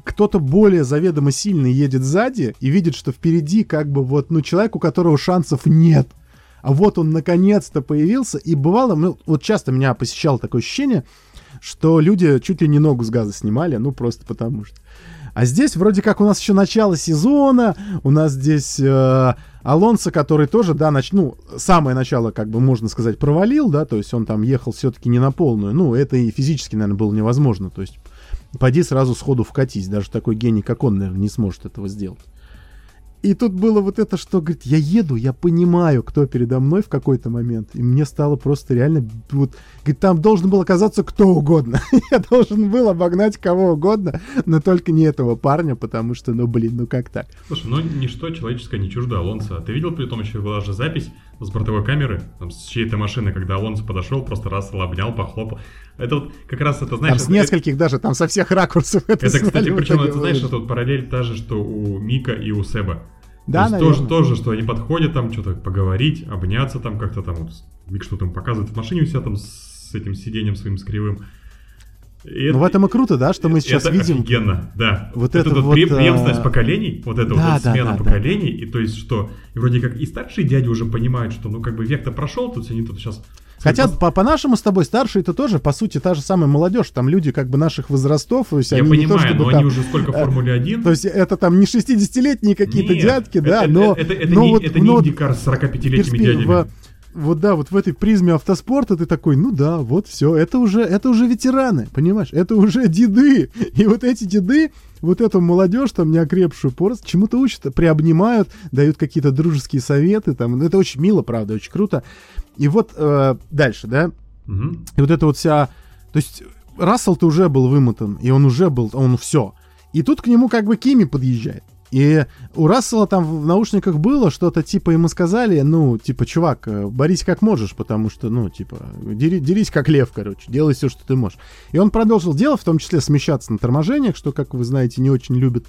кто-то более заведомо сильный едет сзади и видит, что впереди как бы вот, ну, человек, у которого шансов нет. А вот он наконец-то появился, и бывало, ну, вот часто меня посещало такое ощущение, что люди чуть ли не ногу с газа снимали, ну, просто потому что. А здесь вроде как у нас еще начало сезона, у нас здесь э, Алонсо, который тоже, да, нач... ну, самое начало, как бы можно сказать, провалил, да, то есть он там ехал все-таки не на полную, ну, это и физически, наверное, было невозможно, то есть пойди сразу сходу вкатись, даже такой гений, как он, наверное, не сможет этого сделать. И тут было вот это, что, говорит, я еду, я понимаю, кто передо мной в какой-то момент, и мне стало просто реально, вот, говорит, там должен был оказаться кто угодно. я должен был обогнать кого угодно, но только не этого парня, потому что, ну, блин, ну как так? Слушай, ну ничто человеческое не чуждо Алонсо. Ты видел, при том еще была же запись с бортовой камеры, там, с чьей-то машины, когда Алонсо подошел, просто раз обнял, похлопал. Это вот как раз это, знаешь... Там с это- нескольких даже, там со всех ракурсов это Это, кстати, причем, это, знаешь, это вот параллель та же, что у Мика и у Себа. Да, То есть тоже, тоже, что они подходят там, что-то поговорить, обняться там как-то там, вот, Мик что там показывает в машине у себя там с этим сиденьем своим с кривым. И Ну, в этом и круто, да, что мы сейчас это видим. офигенно, да. Вот это, это вот вот, пре- преемственность а, поколений, вот это да, вот да, смена да, да. поколений, и то есть что, и вроде как и старшие дяди уже понимают, что ну как бы век-то прошел, тут они тут сейчас... Хотя по, по нашему с тобой старшие это тоже, по сути, та же самая молодежь. Там люди как бы наших возрастов. То есть Я они не то, понимаю, чтобы но там- они уже сколько в э, Формуле 1. То есть это там не 60-летние какие-то Нет, дядки, это- да, это, но... Это, это но не, вот- это не Индикар с 45-летними перспе- дядями. в- вот да, вот в этой призме автоспорта ты такой, ну да, вот все, это уже, это уже ветераны, понимаешь, это уже деды. И вот эти деды, вот эту молодежь там неокрепшую порост, чему-то учат, приобнимают, дают какие-то дружеские советы, там, ну, это очень мило, правда, очень круто. И вот э, дальше, да, Мгм. и вот это вот вся... То есть Рассел-то уже был вымотан, и он уже был, он все. И тут к нему как бы Кими подъезжает. И у Рассела там в наушниках было что-то типа, ему сказали, ну, типа, чувак, э, борись как можешь, потому что, ну, типа, дери- дерись как лев, короче, делай все, что ты можешь. И он продолжил делать, в том числе смещаться на торможениях, что, как вы знаете, не очень любит.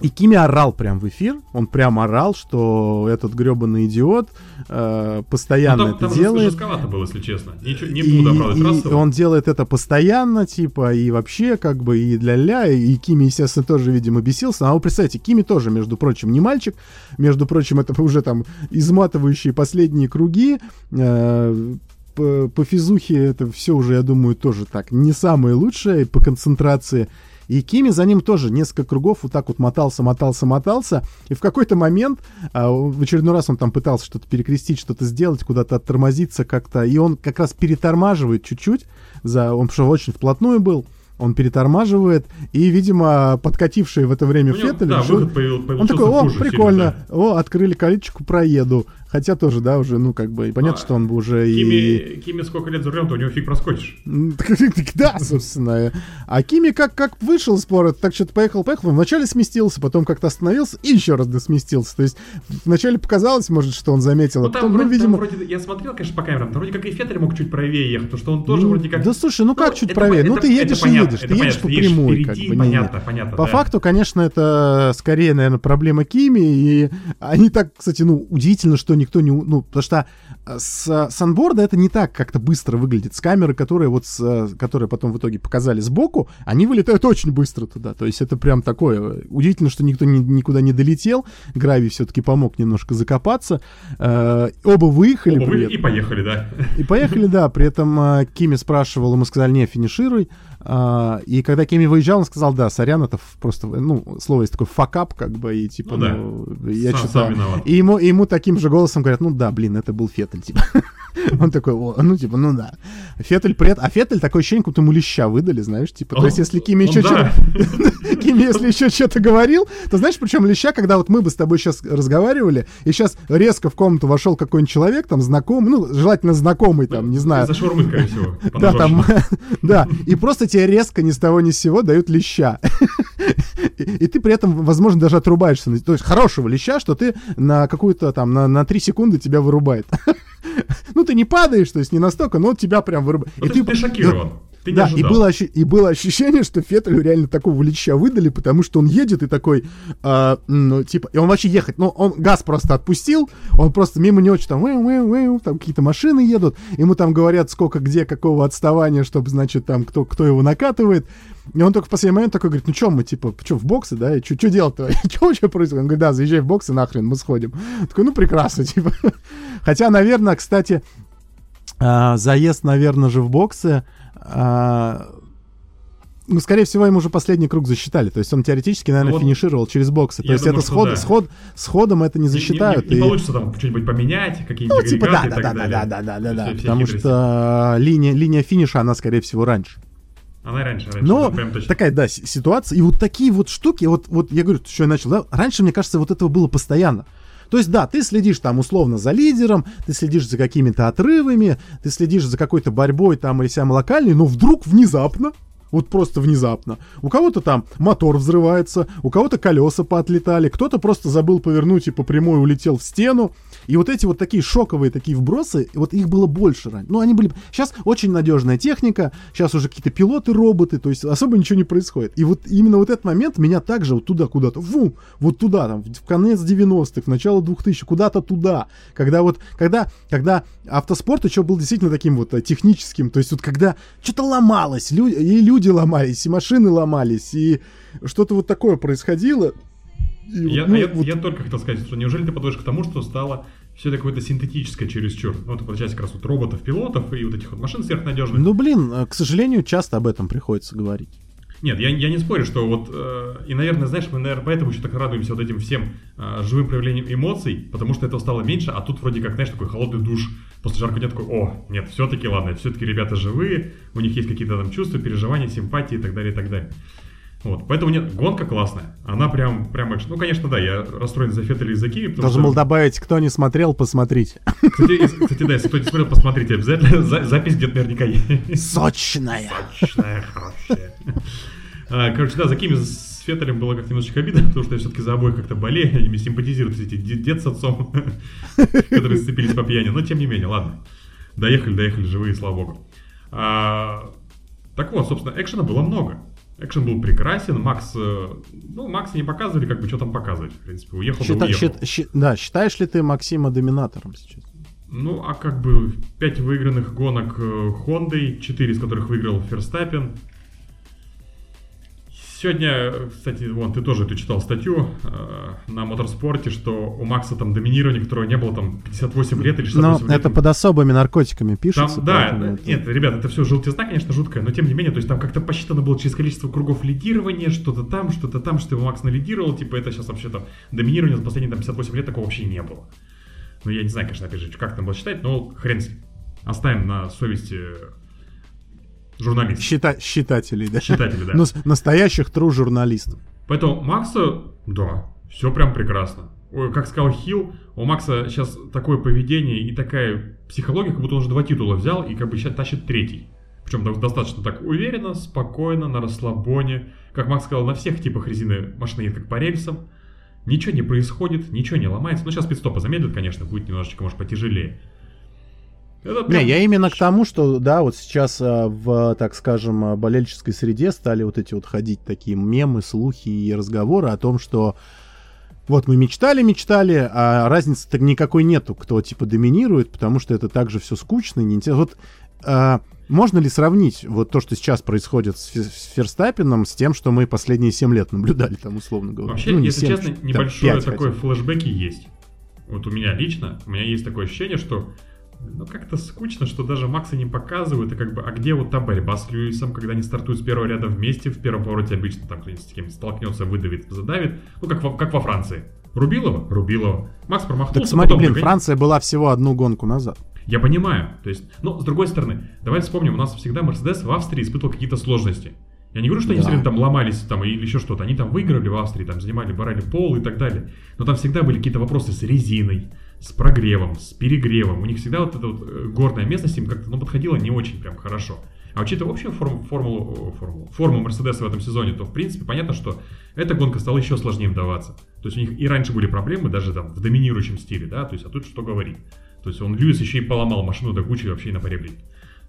И Кими орал прям в эфир, он прям орал, что этот гребаный идиот э, Ну, постоянно там, это там делает. жестковато было, если честно. Ничего, не И- буду оправдывать и Рассела. он делает это постоянно, типа, и вообще, как бы, и для-ля, и Кими, естественно, тоже, видимо, бесился. А вы представьте, Кими тоже, между прочим, не мальчик, между прочим, это уже там изматывающие последние круги, э, по, по физухе это все уже, я думаю, тоже так не самое лучшее по концентрации. И Кими за ним тоже несколько кругов вот так вот мотался, мотался, мотался. И в какой-то момент, а, в очередной раз он там пытался что-то перекрестить, что-то сделать, куда-то оттормозиться как-то. И он как раз перетормаживает чуть-чуть. За... Он что очень вплотную был он перетормаживает, и, видимо, подкативший в это время Феттель да, решил- выход появил- он такой, о, прикольно, сильно, о, открыли калиточку, проеду. Хотя тоже, да, уже, ну, как бы, и понятно, А, что он бы уже и... Кими, Кими сколько лет за рулем, то у него фиг проскочишь. Да, собственно. А Кими как, как вышел из спора, так что-то поехал, поехал, вначале сместился, потом как-то остановился и еще раз досместился. То есть вначале показалось, может, что он заметил, Ну, а потом, ну, вроде, видимо... там вроде, я смотрел, конечно, по камерам, вроде как и Феттель мог чуть правее ехать, потому что он тоже Ну, вроде как... Да слушай, ну как чуть это правее? Ну это- ты это едешь и едешь, ты едешь по прямой, как бы. понятно, понятно, По факту, конечно, это скорее, наверное, проблема Кими, и они так, кстати, ну, удивительно, что никто не... у- Ну, потому что э, с санборда это не так как-то быстро выглядит. С камеры, которые вот, с, э, которые потом в итоге показали сбоку, они вылетают очень быстро туда. То есть это прям такое... э, Удивительно, что никто ни- никуда не долетел. Грави все-таки помог немножко закопаться. Э, Оба выехали Оба вы- и поехали, да. И поехали, да. При этом Кими спрашивал, ему сказали, не, финишируй. А, и когда Кими выезжал, он сказал, да, сорян, это просто, ну, слово есть такое факап, как бы, и типа, Ну да. ну, я Сам- что-то... сам. И ему, и ему таким же голосом говорят, ну да, блин, это был Феттель, типа. Он такой, «О, ну типа, ну да. Феттель при этом- А Феттель такое ощущение, как будто ему леща выдали, знаешь, типа. То есть, если Кими еще да. что Кими, если еще что-то говорил, то знаешь, причем леща, когда вот мы бы с тобой сейчас разговаривали, и сейчас резко в комнату вошел какой-нибудь человек, там, знакомый, ну, желательно знакомый, там, не знаю, За шаурмы, скорее всего. да, там, да, и просто тебе резко ни с того ни с сего дают леща. И, и ты при этом, возможно, даже отрубаешься. То есть хорошего леща, что ты на какую-то там, на, на 3 секунды тебя вырубает. Ну, ты не падаешь, то есть не настолько, но тебя прям вырубает. Ну, ты, ты шокирован. Ты да, и было, и было ощущение, что Феттелю реально такого леща выдали, потому что он едет и такой, а, ну, типа, и он вообще ехать, ну, он газ просто отпустил, он просто мимо него что там, там какие-то машины едут, ему там говорят, сколько где, какого отставания, чтобы, значит, там, кто, кто его накатывает, и он только в последний момент такой говорит, ну, что мы, типа, что, в боксы, да, и что делать-то, что вообще происходит? Он говорит, да, заезжай в боксы, нахрен, мы сходим. Такой, ну, прекрасно, типа. Хотя, наверное, кстати, а, заезд, наверное, же в боксы. А, ну, скорее всего, ему уже последний круг засчитали. То есть он теоретически, наверное, Ну вот финишировал через боксы. То есть думаю, это сход, да. сход, с ходом это не Не- не- засчитают. Не, не и- получится там что-нибудь поменять, какие-нибудь ну, типа, да, да, да, да, да, да, да, да, все потому хитрости. что а, линия, линия финиша, она, скорее всего, раньше. Она раньше, раньше. Но да, прям точно. такая, да, ситуация. И вот такие вот штуки, вот, вот я говорю, что я начал, да, раньше, мне кажется, вот этого было постоянно. То есть, да, ты следишь там условно за лидером, ты следишь за какими-то отрывами, ты следишь за какой-то борьбой там или сям локальной, но вдруг внезапно, вот просто внезапно. У кого-то там мотор взрывается, у кого-то колеса поотлетали, кто-то просто забыл повернуть и по прямой улетел в стену. И вот эти вот такие шоковые такие вбросы, вот их было больше раньше. Ну, они были... Сейчас очень надежная техника, сейчас уже какие-то пилоты, роботы, то есть особо ничего не происходит. И вот именно вот этот момент меня также вот туда куда-то, вум, вот туда, там, в конец 90-х, в начало 2000 куда-то туда. Когда вот, когда, когда автоспорт еще был действительно таким вот э, техническим, то есть вот когда что-то ломалось, лю- и люди ломались, и машины ломались, и что-то вот такое происходило. И Я, ну, а я, вот- я только хотел сказать, что неужели ты подводишь к тому, что стало все это какое-то синтетическое чересчур? Ну, вот получается как раз вот роботов, пилотов и вот этих вот машин сверхнадежных. Ну, блин, э, к сожалению, часто об этом приходится говорить. Нет, я, я не спорю, что вот, э, и, наверное, знаешь, мы, наверное, поэтому еще так радуемся вот этим всем э, живым проявлением эмоций, потому что этого стало меньше, а тут вроде как, знаешь, такой холодный душ после жаркого дня такой, о, нет, все-таки ладно, все-таки ребята живые, у них есть какие-то там чувства, переживания, симпатии и так далее, и так далее. Вот, поэтому нет, гонка классная, она прям, прям, экшен. ну, конечно, да, я расстроен за Феттеля и за потому Должен что... был добавить, кто не смотрел, посмотрите. Кстати, кстати, да, если кто не смотрел, посмотрите обязательно, За- запись где-то наверняка есть. Сочная. Сочная, хорошая. А, Короче, да, за Кими с Феттелем было как-то немножечко обидно, потому что я все-таки за обоих как-то болею, ими симпатизируют эти дед с отцом, которые сцепились по пьяни. Но тем не менее, ладно. Доехали, доехали живые, слава богу. А, Так вот, собственно, экшена было много. Экшен был прекрасен, Макс, э, ну, Макса не показывали, как бы, что там показывать, в принципе, уехал, да Счита- уехал. счит- да, считаешь ли ты Максима доминатором сейчас? Ну, а как бы 5 выигранных гонок э, Хондой, 4 из которых выиграл Ферстаппен. Сегодня, кстати, вон, ты тоже ты читал статью э, на моторспорте, что у Макса там доминирование, которого не было там 58 лет или 68 но лет. это под особыми наркотиками пишется. Там, да, это- это- нет, ребят, это все желтизна, конечно, жуткая, но тем не менее, то есть там как-то посчитано было через количество кругов лидирования, что-то там, что-то там, что его Макс налидировал, типа это сейчас вообще там доминирование за последние там 58 лет такого вообще не было. Ну, я не знаю, конечно, опять же, как там было считать, но хрен с ним. Оставим на совести журналистов, Счита- считателей, да? читателей, да. С- настоящих тру журналистов. Поэтому Макса, да, все прям прекрасно. Ой, как сказал Хилл, у Макса сейчас такое поведение и такая психология, как будто он уже два титула взял и как бы сейчас тащит третий. Причем до- достаточно так уверенно, спокойно, на расслабоне. Как Макс сказал, на всех типах резины машина едет как по рельсам. Ничего не происходит, ничего не ломается. Ну, сейчас пидстопа замедлит, конечно, будет немножечко, может, потяжелее. Это прям- Не, я именно к тому, что, да, вот сейчас а, в, так скажем, а, болельческой среде стали вот эти вот ходить такие мемы, слухи и разговоры о том, что вот мы мечтали, мечтали, а разницы-то никакой нету, кто типа доминирует, потому что это также все скучно неинтересно. Вот а, можно ли сравнить вот то, что сейчас происходит с, с Ферстаппином, с тем, что мы последние 7 лет наблюдали, там, условно говоря? Вообще, Ну, не если 7, честно, небольшое 5 такое хотя бы. флешбеки есть. Вот у меня лично, у меня есть такое ощущение, что ну как-то скучно, что даже Макса не показывают, и как бы, а где вот та борьба с Льюисом, когда они стартуют с первого ряда вместе, в первом повороте обычно там кто-нибудь с кем столкнется, выдавит, задавит, ну как во, как во Франции. Рубилова? Рубилова. Макс промахнулся, Так смотри, потом блин, догоня- Франция была всего одну гонку назад. Я понимаю, то есть, но с другой стороны, давай вспомним, у нас всегда Мерседес в Австрии испытывал какие-то сложности. Я не говорю, что они Да. все время там ломались там или еще что-то. Они там выиграли в Австрии, там занимали, барали пол и так далее. Но там всегда были какие-то вопросы с резиной, с прогревом, с перегревом. У них всегда вот эта вот э, горная местность им как-то ну, подходила не очень прям хорошо. А учитывая общую форму, формулу, о, формулу, форму Мерседеса в этом сезоне, то в принципе понятно, что эта гонка стала еще сложнее им даваться. То есть у них и раньше были проблемы, даже там в доминирующем стиле, да, то есть, а тут что говорить. То есть он Льюис еще и поломал машину до кучи вообще на поребрик.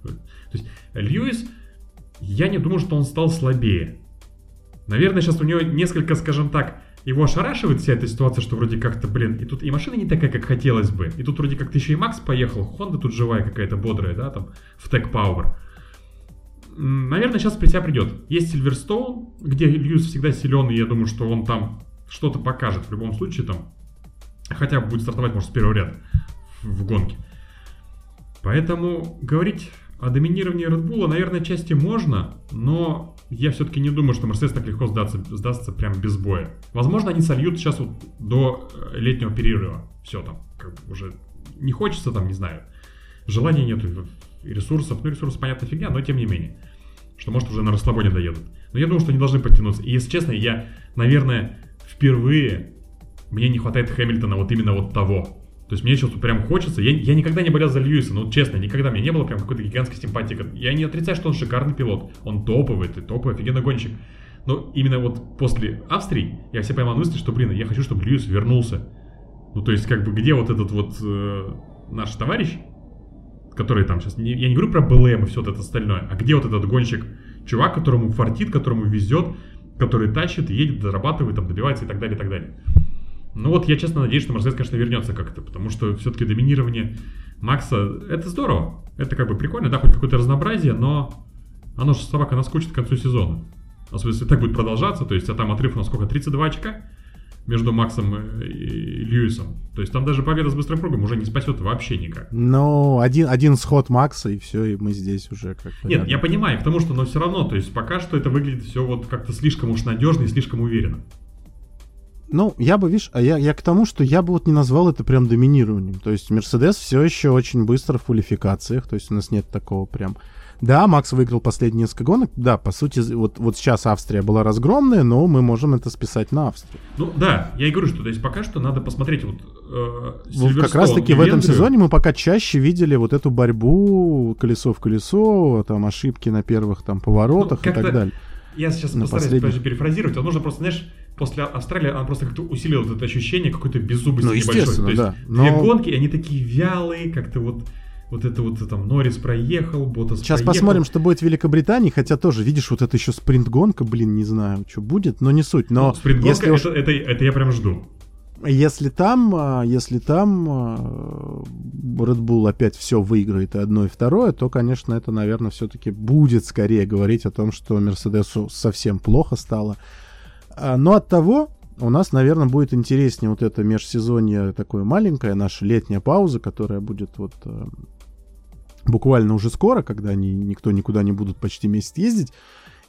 То есть Льюис, я не думаю, что он стал слабее. Наверное, сейчас у него несколько, скажем так, его ошарашивает вся эта ситуация, что вроде как-то, блин, и тут и машина не такая, как хотелось бы. И тут вроде как-то еще и Макс поехал, Хонда тут живая какая-то бодрая, да, там, в Tech Power. Наверное, сейчас при себя придет. Есть Сильверстоун, где Льюис всегда силен, и я думаю, что он там что-то покажет в любом случае там. Хотя будет стартовать, может, с первого ряда в гонке. Поэтому говорить о доминировании Red Bull, наверное, части можно, но я все-таки не думаю, что Мерседес так легко сдаться, сдастся прям без боя. Возможно, они сольют сейчас вот до э, летнего перерыва. Все там, как бы уже не хочется там, не знаю, желания нету, и ресурсов. Ну, ресурсы, понятно, фигня, но тем не менее. Что, может, уже на расслабоне доедут. Но я думаю, что они должны подтянуться. И, если честно, я, наверное, впервые мне не хватает Хэмилтона вот именно вот того. То есть мне сейчас прям хочется. Я, я никогда не болел за Льюиса, ну честно, никогда мне не было прям какой-то гигантской симпатии. Я не отрицаю, что он шикарный пилот. Он топовый, ты топовый, офигенный гонщик. Но именно вот после Австрии я все поймал мысли, что, блин, я хочу, чтобы Льюис вернулся. Ну, то есть, как бы, где вот этот вот э, наш товарищ, который там сейчас, не- я не говорю про БЛМ и все вот это остальное, а где вот этот гонщик, чувак, которому фартит, которому везет, который тащит, едет, зарабатывает, там, добивается и так далее, и так далее. Ну вот я честно надеюсь, что Мерседес, конечно, вернется как-то, потому что все-таки доминирование Макса, это здорово, это как бы прикольно, да, хоть какое-то разнообразие, но оно же собака наскучит к концу сезона. Особенно если так будет продолжаться, то есть, а там отрыв у нас сколько, 32 очка между Максом и Льюисом. То есть там даже победа с быстрым кругом уже не спасет вообще никак. Но один, один сход Макса, и все, и мы здесь уже как бы Нет, я понимаю, потому что, но все равно, то есть пока что это выглядит все вот как-то слишком уж надежно и слишком уверенно. Ну, я бы, видишь, а я, я к тому, что я бы вот не назвал это прям доминированием. То есть Мерседес все еще очень быстро в квалификациях, то есть у нас нет такого прям... Да, Макс выиграл последние несколько гонок, да, по сути, вот, вот сейчас Австрия была разгромная, но мы можем это списать на Австрию. Ну да, я и говорю, что то есть пока что надо посмотреть вот э, Вот как Silverstone раз таки в этом сезоне мы пока чаще видели вот эту борьбу колесо в колесо, там ошибки на первых там поворотах Ну, и так далее. Я сейчас На постараюсь последних. подожди, перефразировать. А нужно просто, знаешь, после Австралии она просто как-то усилила вот это ощущение какой-то беззубости Ну, небольшой. То есть да. две Но- гонки, и они такие вялые, как-то вот вот это вот там Норрис проехал, Ботас Сейчас проехал. посмотрим, что будет в Великобритании, хотя тоже, видишь, вот это еще спринт-гонка, блин, не знаю, что будет, но не суть. Но Ну, спринт-гонка, если, это, это, это я прям жду. Если там, а, если там а, Red Bull опять все выиграет и одно, и второе, то, конечно, это, наверное, все-таки будет скорее говорить о том, что Мерседесу совсем плохо стало. А, но от того у нас, наверное, будет интереснее вот это межсезонье такое маленькое, наша летняя пауза, которая будет вот буквально уже скоро, когда они, никто никуда не будут почти месяц ездить.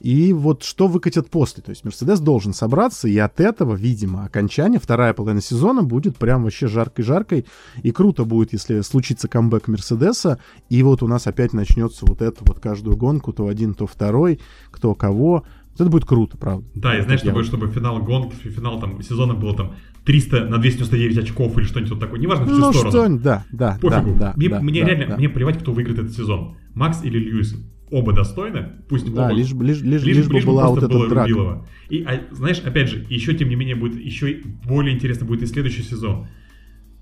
И вот что выкатят после. То есть Мерседес должен собраться, и от этого, видимо, окончание, вторая половина сезона будет прям вообще жаркой-жаркой. И круто будет, если случится камбэк Мерседеса, и вот у нас опять начнется вот это вот каждую гонку, то один, то второй, кто кого. Вот это будет круто, правда. Да, и знаешь, чтобы, чтобы финал гонки, финал там сезона было там 300 на 299 очков или что-нибудь вот такое. Неважно, в чью ну, сторону. что да, да, Пофигу. да, мне да, мне да, реально, да. мне плевать, кто выиграет этот сезон. Макс или Льюис. Оба достойны, пусть Да, оба. лишь, бы- лишь, лишь, лишь бы была вот эта драка. И, а, знаешь, опять же, еще тем не менее будет еще более интересно будет и следующий сезон.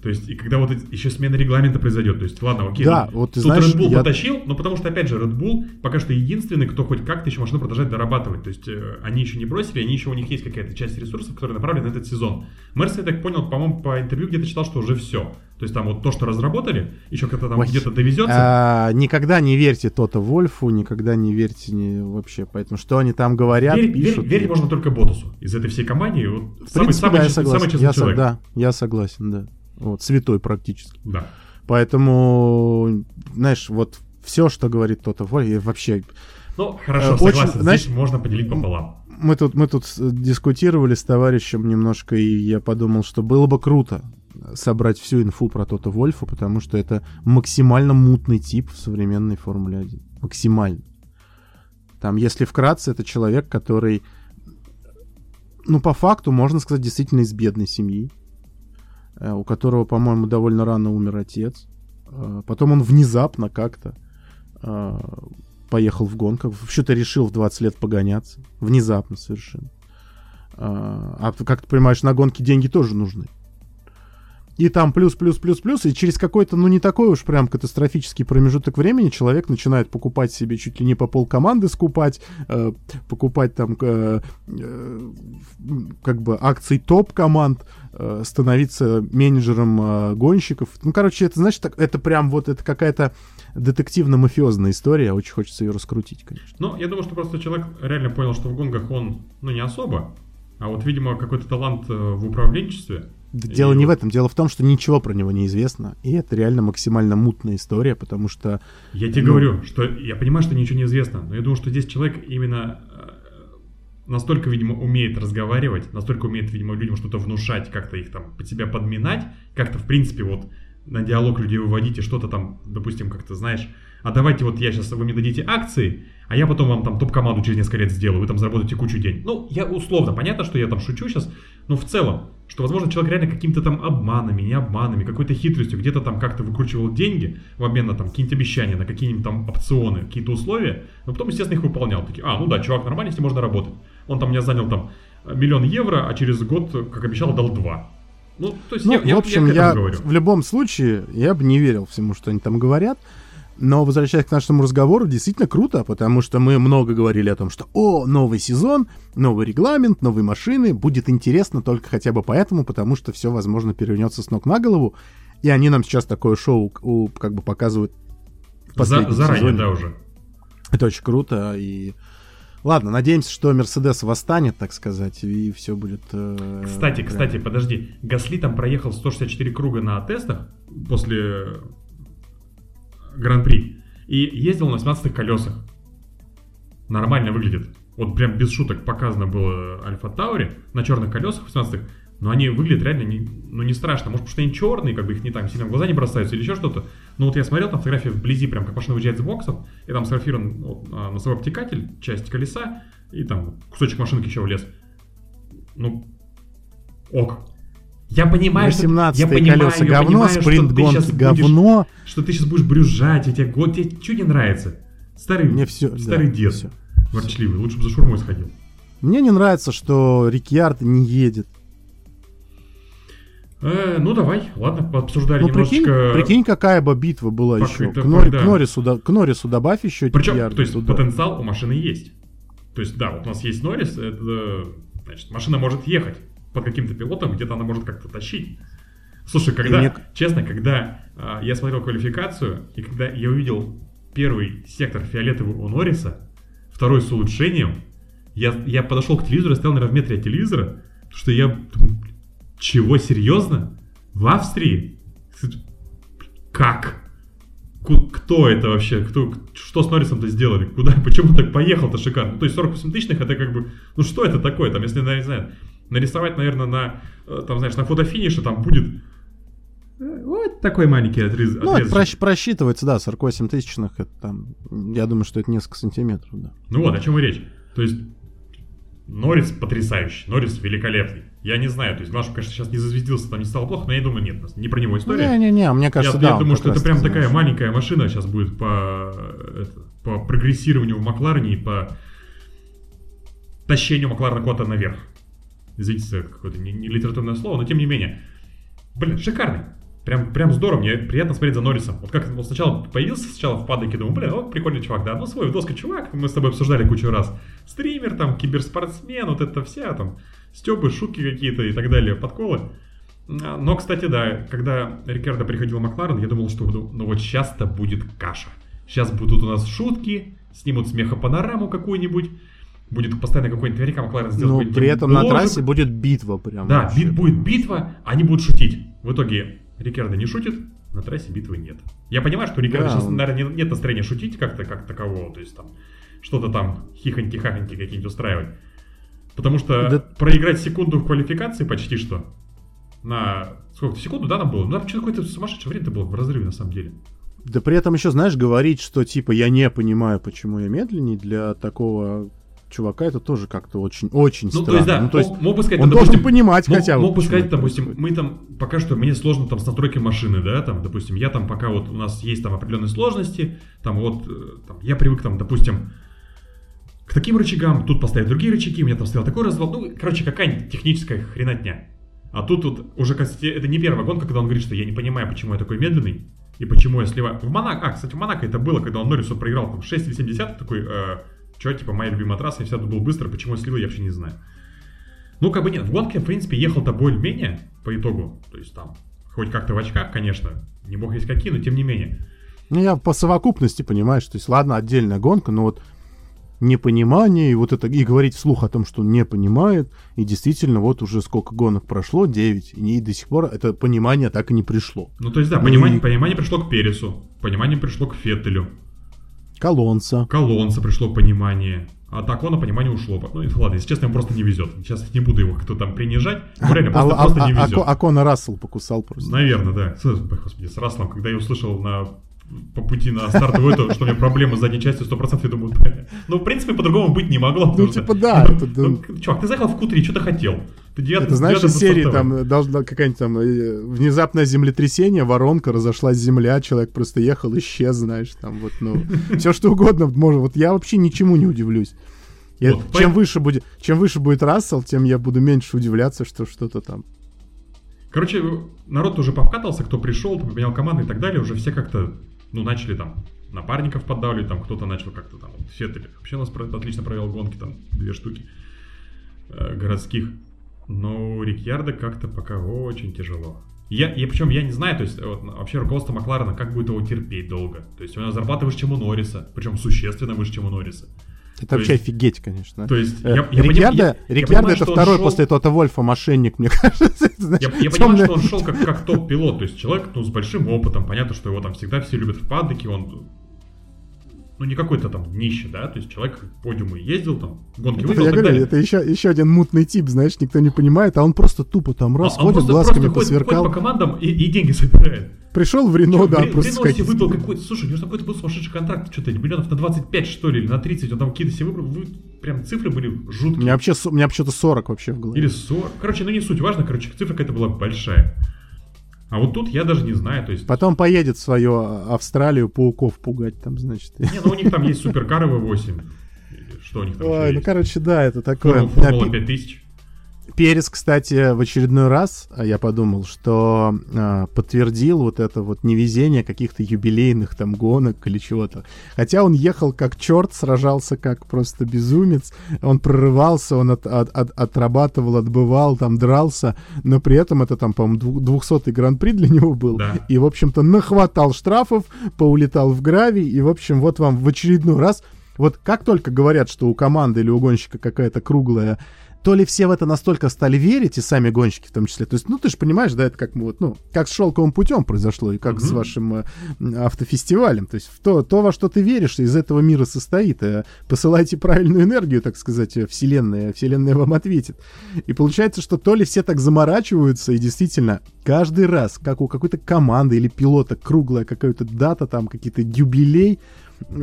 То есть, и когда вот еще смена регламента произойдет. То есть, ладно, окей. Да, ну, вот ты тут знаешь, Red Bull я- потащил, но потому что, опять же, Red Bull пока что единственный, кто хоть как-то еще машину продолжает дорабатывать. То есть, э, они еще не бросили, они еще у них есть какая-то часть ресурсов, которые направлены на этот сезон. Мерс, я так понял, по-моему, по интервью где-то читал, что уже все. То есть, там вот то, что разработали, еще как-то там Ой. где-то довезется. А, никогда не верьте Тото Вольфу, никогда не верьте не, вообще. Поэтому что они там говорят, верить- пишут. верить можно только Ботусу из этой всей компании. Вот В самый, принципе, самый, да, я честный, согласен. самый честный я, со- человек. да, я согласен, да. Вот, святой практически. Да. Поэтому, знаешь, вот все, что говорит Тото Вольф, вообще Ну, хорошо, Э, очень, согласен. знаешь, Здесь можно поделить пополам. мы тут, мы тут дискутировали с товарищем немножко, и я подумал, что было бы круто собрать всю инфу про Тото Вольфа, потому что это максимально мутный тип в современной Формуле 1. Максимально. Там, если вкратце, это человек, который, ну, по факту, можно сказать, действительно из бедной семьи, э, у которого, по-моему, довольно рано умер отец. Э, Потом он внезапно как-то э, поехал в гонках. Что-то решил в 20 лет погоняться. Внезапно совершенно. А как ты понимаешь, на гонки деньги тоже нужны. И там плюс, плюс, плюс, плюс, и через какой-то, ну, не такой уж прям катастрофический промежуток времени человек начинает покупать себе чуть ли не по пол команды скупать, э, покупать там э, э, как бы акции топ-команд, э, становиться менеджером э, гонщиков. Ну, короче, это, так, это прям вот, это какая-то детективно-мафиозная история, очень хочется ее раскрутить, конечно. Ну, я думаю, что просто человек реально понял, что в гонках он, ну, не особо, а вот, видимо, какой-то талант э, в управленчестве. Да И Дело не в этом, дело в том, что ничего про него не известно, и это реально максимально мутная история, потому что Я тебе Ну. говорю, что я понимаю, что ничего не известно, но я думаю, что здесь человек именно э, настолько, видимо, умеет разговаривать, настолько умеет, видимо, людям что-то внушать, как-то их там под себя подминать, как-то, в принципе, вот на диалог людей выводить и что-то там, допустим, как-то, знаешь, а давайте вот я сейчас, вы мне дадите акции, а я потом вам там топ-команду через несколько лет сделаю, вы там заработаете кучу денег. Ну, я условно, понятно, что я там шучу сейчас, но в целом, что, возможно, человек реально какими-то там обманами, не обманами, какой-то хитростью, где-то там как-то выкручивал деньги в обмен на там какие-нибудь обещания, на какие-нибудь там опционы, какие-то условия, но потом, естественно, их выполнял. Такие, а, ну да, чувак нормальный, с ним можно работать. Он там меня занял там миллион евро, а через год, как обещал, дал два. Ну, то есть Ну, я, в общем, я я, в любом случае, я бы не верил всему, что они там говорят. Но возвращаясь к нашему разговору, действительно круто, потому что мы много говорили о том, что о, новый сезон, новый регламент, новые машины, будет интересно только хотя бы поэтому, потому что все, возможно, перевернется с ног на голову. И они нам сейчас такое шоу как бы показывают За- заранее, сезоне. да, уже. Это очень круто. И ладно, надеемся, что Мерседес восстанет, так сказать, и все будет. э, Кстати, прям- кстати, подожди. Гасли там проехал 164 круга на тестах после Гран-при и ездил на 17 колесах. Нормально выглядит. Вот прям без шуток показано было Альфа Таури на черных колесах 18 но они выглядят реально не, ну, не страшно. Может, потому что они черные, как бы их не там сильно в глаза не бросаются или еще что-то. Но вот я смотрел там фотографии вблизи, прям как машина выезжает из боксов, и там сфотографирован вот, а, носовой обтекатель, часть колеса, и там кусочек машинки еще влез. Ну, ок. Я понимаю, что... 18 я понимаю, колеса я говно, понимаю, что спринт гонки будешь- говно. Что ты сейчас будешь брюзжать, и тебе год, тебе что не нравится? Старый, Мне все, старый дед, всё. ворчливый, лучше бы за шурмой сходил. Мне не нравится, что Рикьярд не едет. Э, ну давай, ладно, обсуждали Ну, прикинь, немножечко... прикинь, какая бы битва была Пак- еще. К, Нори- да. к Норрису, да- к Норрису добавь еще Причем, Рикьярда то есть туда. потенциал у машины есть. То есть, да, вот у нас есть Норрис, это, значит, машина может ехать под каким-то пилотом, где-то она может как-то тащить. Слушай, когда, мне- честно, когда а, я смотрел квалификацию, и когда я увидел первый сектор фиолетовый у Норриса, второй с улучшением, я, я подошел к телевизору, стоял, наверное, в метре от телевизора, потому что я... Чего, серьезно? В Австрии? Как? Кто это вообще? Кто, что с Норрисом-то сделали? Куда? Почему так поехал-то шикарно? Ну, то есть 48 тысячных это как бы... Ну что это такое? Там, если, не знаю, нарисовать, наверное, на, э, там, знаешь, на фотофинише там будет э, вот такой маленький отрез, Ну, это просч- просчитывается, да, 48 тысячных, это там, я думаю, что это несколько сантиметров, да. Ну вот, о чем и речь. То есть, Норрис потрясающий, Норрис великолепный. Я не знаю, то есть, Главное, конечно, сейчас не зазвездился, там не стало плохо, но я думаю, нет, не про него история. Не-не-не, мне кажется, я, да. я думаю, что это прям такая знаешь, маленькая машина сейчас будет по, это, по прогрессированию в Макларене и по тащению Макларена куда-то наверх. Извините за какое-то не, не литературное слово, но тем не менее. Блин, шикарный. Прям, прям здорово, мне приятно смотреть за Норрисом. Вот как он сначала появился сначала в падоке, думаю, блин, вот прикольный чувак, да, ну свой доска чувак, мы с тобой обсуждали кучу раз. Стример, там, киберспортсмен, вот это вся, там, стёбы, шутки какие-то и так далее, подколы. А, Но, кстати, да, когда Рикардо приходил в Макларен, я думал, что ну вот сейчас-то будет каша. Сейчас будут у нас шутки, снимут смехопанораму какую-нибудь, будет постоянно какой-нибудь наверняка Макларен сделает Но какой-нибудь при этом на бложек. трассе будет битва прям. Да, вообще. бит, будет битва, они будут шутить. В итоге Рикардо не шутит, на трассе битвы нет. Я понимаю, что у Рикардо Да, сейчас, он- наверное, не- нет настроения шутить как-то, как такового, то есть там что-то там хихоньки-хахоньки какие-нибудь устраивать. Потому что Да- проиграть секунду в квалификации почти что на... Сколько? Секунду, да, там было? Ну, там что-то какое-то сумасшедшее время-то было в разрыве, на самом деле. Да при этом еще, знаешь, говорить, что типа я не понимаю, почему я медленней для такого чувака, это тоже как-то очень, очень Ну, странно. то есть, да, ну, то есть мог, мог бы сказать, он там, должен допустим, понимать мог, хотя бы. мог бы сказать, допустим, происходит. мы там, пока что мне сложно там с настройкой машины, да, там, допустим, я там пока вот у нас есть там определенные сложности, там вот, э, там, я привык там, допустим, к таким рычагам, тут поставить другие рычаги, у меня там стоял такой развал, ну, короче, какая-нибудь техническая хренотня. А тут вот уже, кстати, это не первая гонка, когда он говорит, что я не понимаю, почему я такой медленный, и почему я сливаю. В Монако, а, кстати, в Монако это было, когда он Норрису проиграл там 6 или 7 десятых, такой, э, что, типа, моя любимая трасса, я всегда был быстро, почему я слил, я вообще не знаю. Ну, как бы нет, в гонке, в принципе, ехал-то более-менее по итогу. То есть там, хоть как-то в очках, конечно, не бог есть какие, но тем не менее. Ну, я по совокупности, понимаешь, то есть, ладно, отдельная гонка, но вот непонимание, и вот это, и говорить вслух о том, что не понимает, и действительно, вот уже сколько гонок прошло, 9, и, не- и до сих пор это понимание так и не пришло. Ну, то есть, да, Ну понимание, и- понимание пришло к Пересу, понимание пришло к Феттелю, Колонца. к Алонсо пришло понимание, а так он понимание ушло. Ну, и ладно, если честно, ему просто не везет. Сейчас не буду его кто там принижать, ему реально просто, а, просто а- не а- везет. а Кона Рассел покусал просто. Наверное, да. С- Господи, с Раслом, когда я услышал на по пути на стартовую эту, что у меня проблемы с задней частью 100%, я думаю, да. ну, в принципе, по-другому быть не могло. Ну, типа, да, Ну, да. ну, чувак, ты заехал в Q3, что ты хотел? Девятый, Это знаешь, из серии там э, должна какая-нибудь там э, внезапное землетрясение, воронка, разошлась земля, человек просто ехал, исчез, знаешь, там вот, ну, все что угодно может. Вот я вообще ничему не удивлюсь. Я- Вот, чем, выше будет, чем выше будет Рассел, тем я буду меньше удивляться, что что-то там. Короче, народ уже повкатался, кто пришел, поменял команды и так далее, уже все как-то, ну, начали там напарников поддавливать, там кто-то начал как-то там, вот, Феттель вообще у нас отлично провел гонки, там, две штуки э, городских. Но у Рикьярда как-то пока очень тяжело. Я, я причем я не знаю, то есть вот, вообще руководство Макларена, как будет его терпеть долго. То есть у него зарплата выше, чем у Норриса, причем существенно выше, чем у Норриса. Это То вообще есть- офигеть, конечно. То есть Э, я, я Рикьярдо, я- я Рикьярдо понимаю, это второй шел- после Тота Вольфа мошенник, мне кажется. Я, я понимаю, что он шел как, как топ-пилот, то есть человек ну, с большим опытом, понятно, что его там всегда все любят в паддоке, он ну не какой-то там днище, да, то есть человек к подиуму ездил, там гонки Это, выиграл я говорю, далее. это еще, еще один мутный тип, знаешь, никто не понимает, а он просто тупо там раз А он ходит, просто, глазками просто ходит, посверкал. ходит по командам и, и деньги собирает. Пришел в Рено, да, в, просто скатить. выпил какой-то, слушай, у него какой-то был сумасшедший контракт, что-то миллионов на 25 что ли, или на 30, он там какие-то себе выбрал, вы, прям цифры были У жуткие. меня вообще, у меня вообще-то 40 вообще в голове. Или 40. Короче, ну не суть, важно, короче, цифра какая-то была большая. А вот тут я даже не знаю, то есть... Потом поедет в свою Австралию пауков пугать там, значит. Не, ну у них там есть суперкары V8. Или Что у них там Ой, ну короче, да, это такое. Формула, Формула Опи- 5000. Перес, кстати, в очередной раз а, я подумал, что э, подтвердил вот это вот невезение каких-то юбилейных там гонок или чего-то. Хотя он ехал как черт, сражался как просто безумец, он прорывался, он от, от, от, отрабатывал, отбывал, там дрался, но при этом это там, по-моему, 200-й гран-при для него был. Да. И, в общем-то, нахватал штрафов, поулетал в гравий, и, в общем, вот вам в очередной раз вот как только говорят, что у команды или у гонщика какая-то круглая то ли все в это настолько стали верить, и сами гонщики в том числе. То есть, ну, ты же понимаешь, да, это как мы вот, ну, как с шелковым путем произошло, и как mm-hmm. с вашим э, автофестивалем. То есть, в то, то, во что ты веришь, из этого мира состоит. Э, посылайте правильную энергию, так сказать, э, вселенная. Вселенная вам ответит. И получается, что то ли все так заморачиваются, и действительно, каждый раз, как у какой-то команды или пилота круглая какая-то дата, там, какие-то юбилей,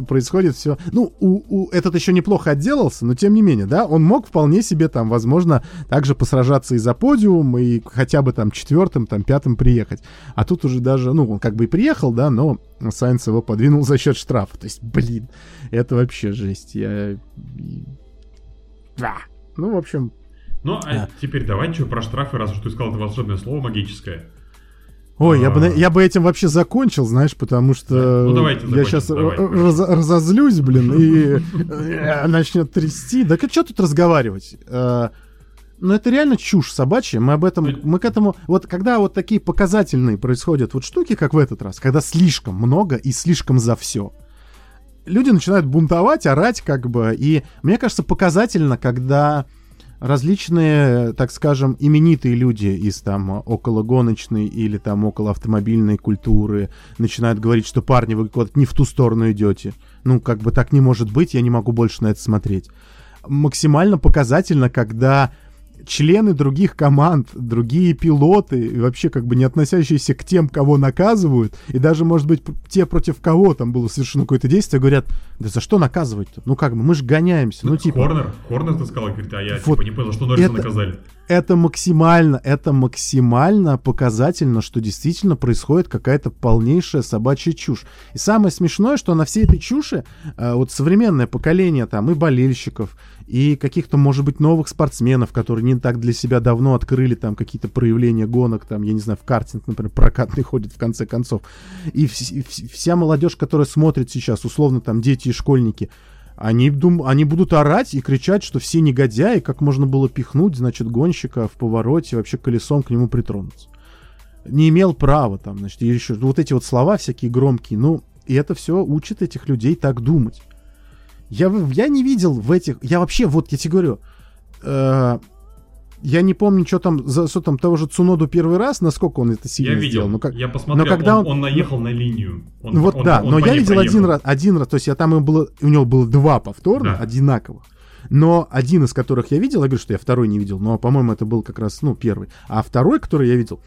происходит все. Ну, у, у, этот еще неплохо отделался, но тем не менее, да, он мог вполне себе там, возможно, также посражаться и за подиум, и хотя бы там четвертым, там пятым приехать. А тут уже даже, ну, он как бы и приехал, да, но Сайнс его подвинул за счет штрафа. То есть, блин, это вообще жесть. Я... Ну, в общем... Ну, а да. теперь давай что про штрафы, раз уж ты сказал это волшебное слово магическое. Ой, я бы, а. я бы этим вообще закончил, знаешь, потому что ну, давайте я сейчас раз, разозлюсь, блин, и э, начнет трясти. Да что тут разговаривать? Э, ну, это реально чушь собачья. Мы об этом, мы к этому... Вот когда вот такие показательные происходят вот штуки, как в этот раз, когда слишком много и слишком за все, люди начинают бунтовать, орать как бы. И мне кажется, показательно, когда различные, так скажем, именитые люди из там окологоночной или там около автомобильной культуры начинают говорить, что парни, вы вот не в ту сторону идете. Ну, как бы так не может быть, я не могу больше на это смотреть. Максимально показательно, когда члены других команд, другие пилоты, вообще как бы не относящиеся к тем, кого наказывают, и даже, может быть, те, против кого там было совершено какое-то действие, говорят, да за что наказывать-то? Ну как бы, мы же гоняемся. Ну, типа... Хорнер, Хорнер ты сказал, говорит, а я вот типа не понял, что Норриса это, наказали. Это максимально, это максимально показательно, что действительно происходит какая-то полнейшая собачья чушь. И самое смешное, что на всей этой чуши э, вот современное поколение там и болельщиков, и каких-то, может быть, новых спортсменов, которые не так для себя давно открыли там какие-то проявления гонок, там, я не знаю, в картинг, например, прокатный ходит в конце концов. И вс- вся молодежь, которая смотрит сейчас, условно, там, дети и школьники, они, дум, они будут орать и кричать, что все негодяи, как можно было пихнуть, значит, гонщика в повороте, вообще колесом к нему притронуться. Не имел права там, значит, еще вот эти вот слова всякие громкие, ну, и это все учит этих людей так думать. Я, я не видел в этих... Я вообще, вот я тебе говорю, э, я не помню, что там, за, что там того же Цуноду первый раз, насколько он это сильно я видел, сделал. Но как, я посмотрел, но когда он, он, он наехал на линию. Он, вот он, да, он, но он я видел проехал. один раз, один раз, то есть я там было, у него было два повторно, Да. одинаковых. Но один из которых я видел, я говорю, что я второй не видел, но, по-моему, это был как раз, ну, первый. А второй, который я видел,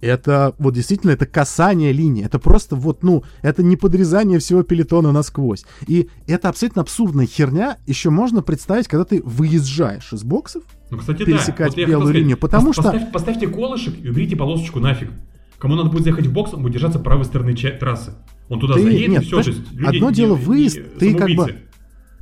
это вот действительно это касание линии. Это просто вот, ну, это не подрезание всего пелетона насквозь. И это абсолютно абсурдная херня. Еще можно представить, когда ты выезжаешь из боксов, Ну, кстати, пересекать да. Вот белую сказать, линию, потому пос- что- Поставь- поставьте колышек и уберите полосочку нафиг. Кому надо будет заехать в бокс, он будет держаться правой стороны трассы. Он туда Ты- заедет нет, и все. знаешь, одно дело выезд, ты как бы-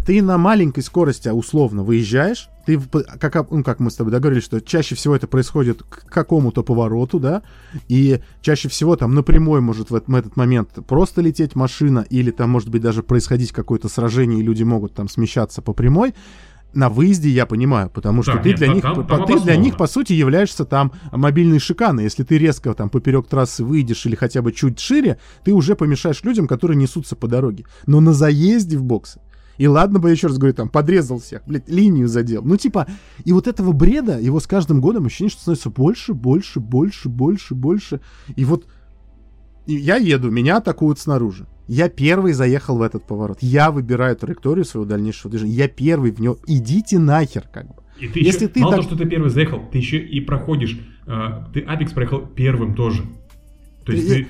ты на маленькой скорости а, условно выезжаешь, ты, как, ну, как мы с тобой договорились, что чаще всего это происходит к какому-то повороту, да, и чаще всего там напрямую может в этот, в этот момент просто лететь машина, или там может быть даже происходить какое-то сражение, и люди могут там смещаться по прямой, на выезде я понимаю, потому что Да, ты нет, для там- них, там- по- там ты для них по сути являешься там мобильной шиканой. Если ты резко там поперек трассы выйдешь или хотя бы чуть шире, ты уже помешаешь людям, которые несутся по дороге. Но на заезде в боксы и ладно бы, я еще раз говорю, там, подрезал всех, блядь, линию задел. Ну, типа, и вот этого бреда, его с каждым годом ощущение, что становится больше, больше, больше, больше, больше. И вот я еду, меня атакуют снаружи. Я первый заехал в этот поворот. Я выбираю траекторию своего дальнейшего движения. Я первый в него. Идите нахер, как бы. И ты Если еще, ты мало так- того, что ты первый заехал, ты еще и проходишь, э, ты Апекс проехал первым тоже. То есть ты, ты,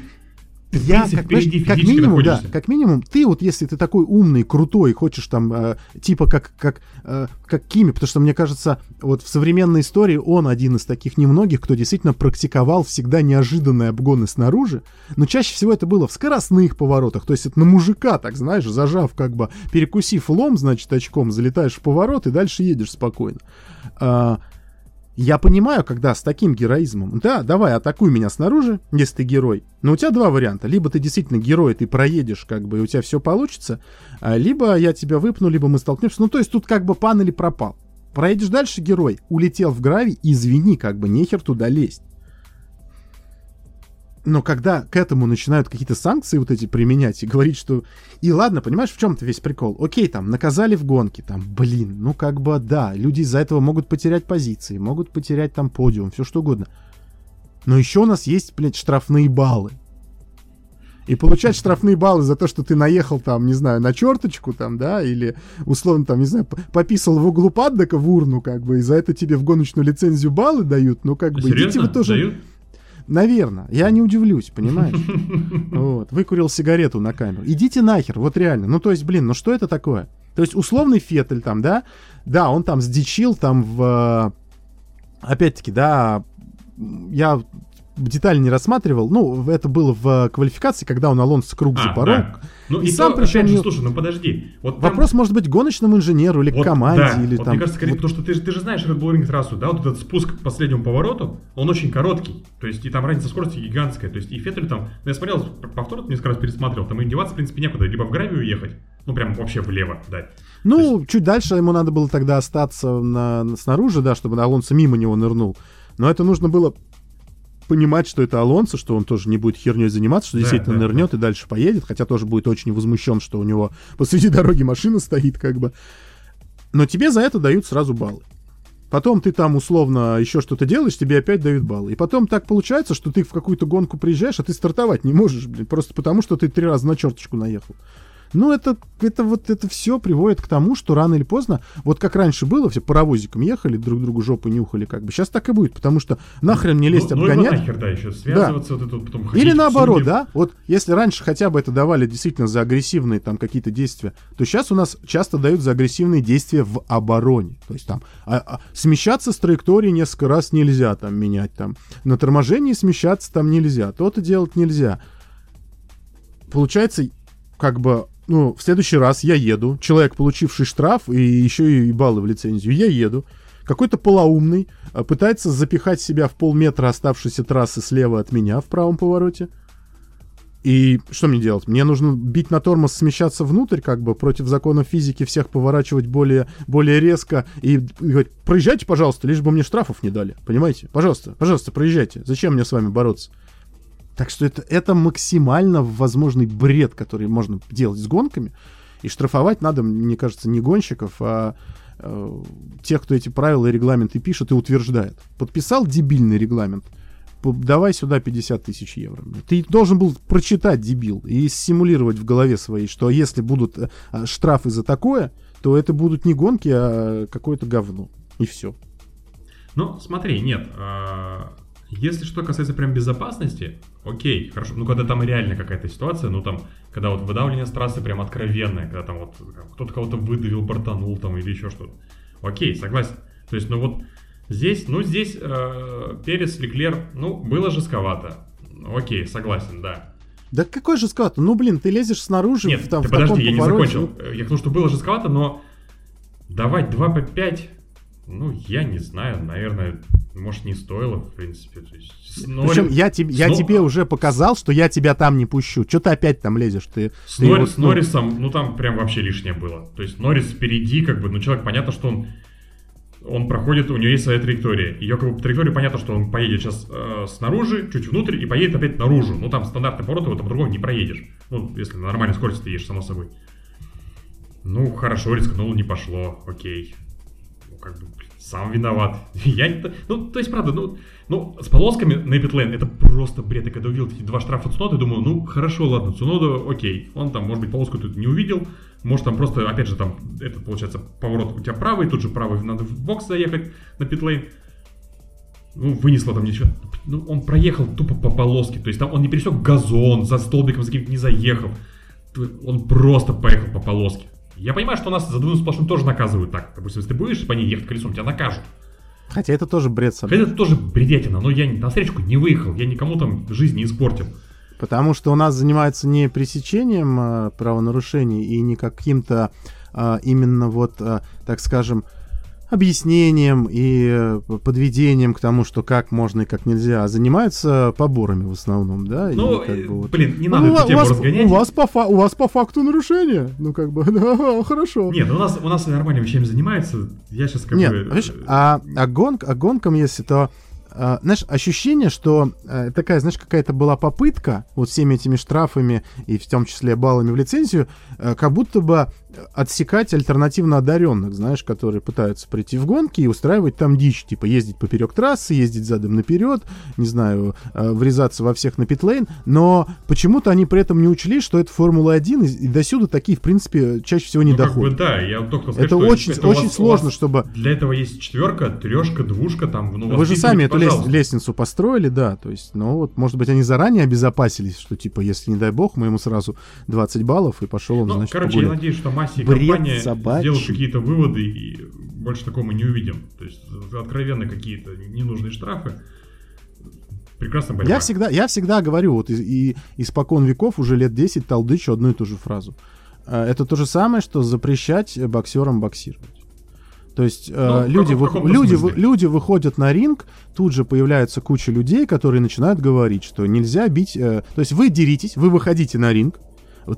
я, как, впереди как минимум, да, находишься. как минимум, ты вот если ты такой умный, крутой, хочешь там, э, типа как, как, э, как Кими, потому что мне кажется, вот в современной истории он один из таких немногих, кто действительно практиковал всегда неожиданные обгоны снаружи, но чаще всего это было в скоростных поворотах, то есть это на мужика, так знаешь, зажав как бы, перекусив лом, значит, очком, залетаешь в поворот и дальше едешь спокойно. А, Я понимаю, когда с таким героизмом, да, давай, атакуй меня снаружи, если ты герой. Но у тебя два варианта. Либо ты действительно герой, ты проедешь, как бы, и у тебя все получится, а, либо я тебя выпну, либо мы столкнемся. Ну, то есть тут как бы пан или пропал. Проедешь дальше, герой, улетел в гравий, извини, как бы, нехер туда лезть. Но когда к этому начинают какие-то санкции вот эти применять и говорить, что... И ладно, понимаешь, в чем-то весь прикол? Окей, там, наказали в гонке, там, блин, ну как бы, да, люди из-за этого могут потерять позиции, могут потерять там подиум, все что угодно. Но еще у нас есть, блядь, штрафные баллы. И получать штрафные баллы за то, что ты наехал там, не знаю, на черточку там, да, или условно там, не знаю, пописал в углу паддока в урну, как бы, и за это тебе в гоночную лицензию баллы дают, ну как бы, Серьезно? идите вы тоже... Дают? Наверное. Я не удивлюсь, понимаешь? Вот. Выкурил сигарету на камеру. Идите нахер, вот реально. Ну, то есть, блин, ну что это такое? То есть, условный Феттель там, да? Да, он там сдичил там в... э, Опять-таки, да, я детали не рассматривал. Ну, это было в квалификации, когда он Алонсо круг А, запорол. да. Ну И и, сам то, причем опять же, слушай, ну подожди. Вот там- Вопрос может быть гоночному инженеру или к вот, команде, да, или вот там... Мне кажется, скорее, вот- потому что ты, же- ты же знаешь Red Bull Ring трассу, да, вот этот спуск к последнему повороту, он очень короткий. То есть, и там разница скорости гигантская. То есть, и Феттель там, ну, я смотрел, повтор несколько раз пересматривал, там и деваться, в принципе, некуда. Либо в гравию уехать, ну, прям вообще влево дать. Ну, чуть дальше ему надо было тогда остаться на, на- снаружи, да, чтобы Алонсо мимо него нырнул. Но это нужно было понимать, что это Алонсо, что он тоже не будет херней заниматься, что Да, действительно да, нырнет и дальше поедет, хотя тоже будет очень возмущен, что у него посреди дороги машина стоит, как бы. Но тебе за это дают сразу баллы. Потом ты там условно еще что-то делаешь, тебе опять дают баллы. И потом так получается, что ты в какую-то гонку приезжаешь, а ты стартовать не можешь, блин, просто потому что ты три раза на черточку наехал. Ну, это, это вот это все приводит к тому, что рано или поздно, вот как раньше было, все паровозиком ехали, друг другу жопы нюхали, как бы. Сейчас так и будет, потому что нахрен мне лезть ну, ну, обгонять. нахер, да, еще связываться, вот это вот потом Или наоборот, да? Вот если раньше хотя бы это давали действительно за агрессивные там какие-то действия, то сейчас у нас часто дают за агрессивные действия в обороне. То есть там а- а, смещаться с траектории несколько раз нельзя там менять там. На торможении смещаться там нельзя. То-то делать нельзя. Получается, как бы, ну, в следующий раз я еду, человек, получивший штраф и еще и баллы в лицензию, я еду, какой-то полоумный а, пытается запихать себя в полметра оставшейся трассы слева от меня в правом повороте. И что мне делать? Мне нужно бить на тормоз, смещаться внутрь, как бы против закона физики всех поворачивать более, более резко и, и говорить, проезжайте, пожалуйста, лишь бы мне штрафов не дали. Понимаете? Пожалуйста, пожалуйста, проезжайте. Зачем мне с вами бороться? Так что это, это максимально возможный бред, который можно делать с гонками. И штрафовать надо, мне кажется, не гонщиков, а э, тех, кто эти правила и регламенты пишет и утверждает. Подписал дебильный регламент, давай сюда 50 тысяч евро. Ты должен был прочитать, дебил, и симулировать в голове своей, что если будут э, э, штрафы за такое, то это будут не гонки, а какое-то говно. И все. Ну, смотри, нет. Если что касается прям безопасности, окей, хорошо. Ну, когда там реально какая-то ситуация, ну, там, когда вот выдавливание с трассы прям откровенное, когда там вот кто-то кого-то выдавил, бортанул там или еще что-то. Окей, согласен. То есть, ну вот здесь, ну, здесь э, Перес, Леклер, ну, было жестковато. Окей, согласен, да. Да какой же скат? Ну, блин, ты лезешь снаружи Нет, в, там, ты в таком подожди, я не повороте, закончил. ну, Я к тому, что было жестковато, но давать 2 по 5, ну, я не знаю, наверное, может, не стоило, в принципе. То есть, Нори- Причем я, тебе, я Сно- тебе уже показал, что я тебя там не пущу. Че ты опять там лезешь? Ты, С, ты Нори- вот, с ну, Норрисом, ну там прям вообще лишнее было. То есть Норрис впереди, как бы, ну человек, понятно, что он он проходит, у него есть своя траектория. Ее как бы по траектории понятно, что он поедет сейчас э, снаружи, чуть внутрь и поедет опять наружу. Ну там стандартный поворот, его там другого не проедешь. Ну, если на нормальной скорости ты едешь, само собой. Ну, хорошо, рискнул, не пошло, окей. Как бы, сам виноват. Я не... Ну, то есть, правда, ну, ну, с полосками на Эпитлейн это просто бред. Я когда увидел эти два штрафа Цунода, думаю, ну, хорошо, ладно, Цунода, окей. Он там, может быть, полоску тут не увидел. Может, там просто, опять же, там, этот, получается, поворот у тебя правый, тут же правый, надо в бокс заехать на питлейн. Ну, вынесло там ничего. Ну, он проехал тупо по полоске. То есть там он не пересек газон, за столбиком за каким-то не заехал. Он просто поехал по полоске. Я понимаю, что нас за двойную сплошную тоже наказывают так. Допустим, если ты будешь по ней ехать колесом, тебя накажут. Хотя это тоже бред собой. Хотя это тоже бредятина, но я на встречку не выехал, я никому там жизнь не испортил. Потому что у нас занимается не пресечением а, правонарушений и не каким-то а, именно вот, а, так скажем, объяснением и э, подведением к тому, что как можно и как нельзя, а занимаются поборами в основном, да? и Ну, как э, бы вот- блин, не Ну, надо у, эту тему вас, разгонять. у, вас по у вас по факту нарушение. Ну, как бы, да, хорошо. Нет, у нас, у нас нормальными вещами занимается. Я сейчас как Нет, бы... видишь, э, а, а, гонк, а гонкам, если то... а, знаешь, ощущение, что э, такая, знаешь, какая-то была попытка вот всеми этими штрафами и в том числе баллами в лицензию, э, как будто бы отсекать альтернативно одаренных, знаешь, которые пытаются прийти в гонки и устраивать там дичь, типа ездить поперек трассы, ездить задом наперед, не знаю, э, врезаться во всех на питлейн, но почему-то они при этом не учли, что это Формула-1, и, до сюда такие, в принципе, чаще всего не ну, как доходят. бы, да, я только сказать, это очень, это очень вас- сложно, вас чтобы... Для этого есть четверка, трешка, двушка, там, ну, Вы же сами эту пожалуйста. лестницу построили, да, то есть, ну вот, может быть, они заранее обезопасились, что, типа, если, не дай бог, мы ему сразу 20 баллов, и пошел он, Ну, значит, короче, я погулять. надеюсь, что Масси и Бред компания собачий. сделают какие-то выводы, и больше такого мы не увидим. То есть, откровенно какие-то ненужные штрафы. Прекрасная борьба. Я всегда, я всегда говорю, вот и, и испокон веков уже лет 10 толдычу одну и ту же фразу. Э, Это то же самое, что запрещать боксерам боксировать. То есть э, Ну, люди, вы- люди, вы- люди выходят на ринг, тут же появляется куча людей, которые начинают говорить, что нельзя бить... э, то есть вы деритесь, вы выходите на ринг,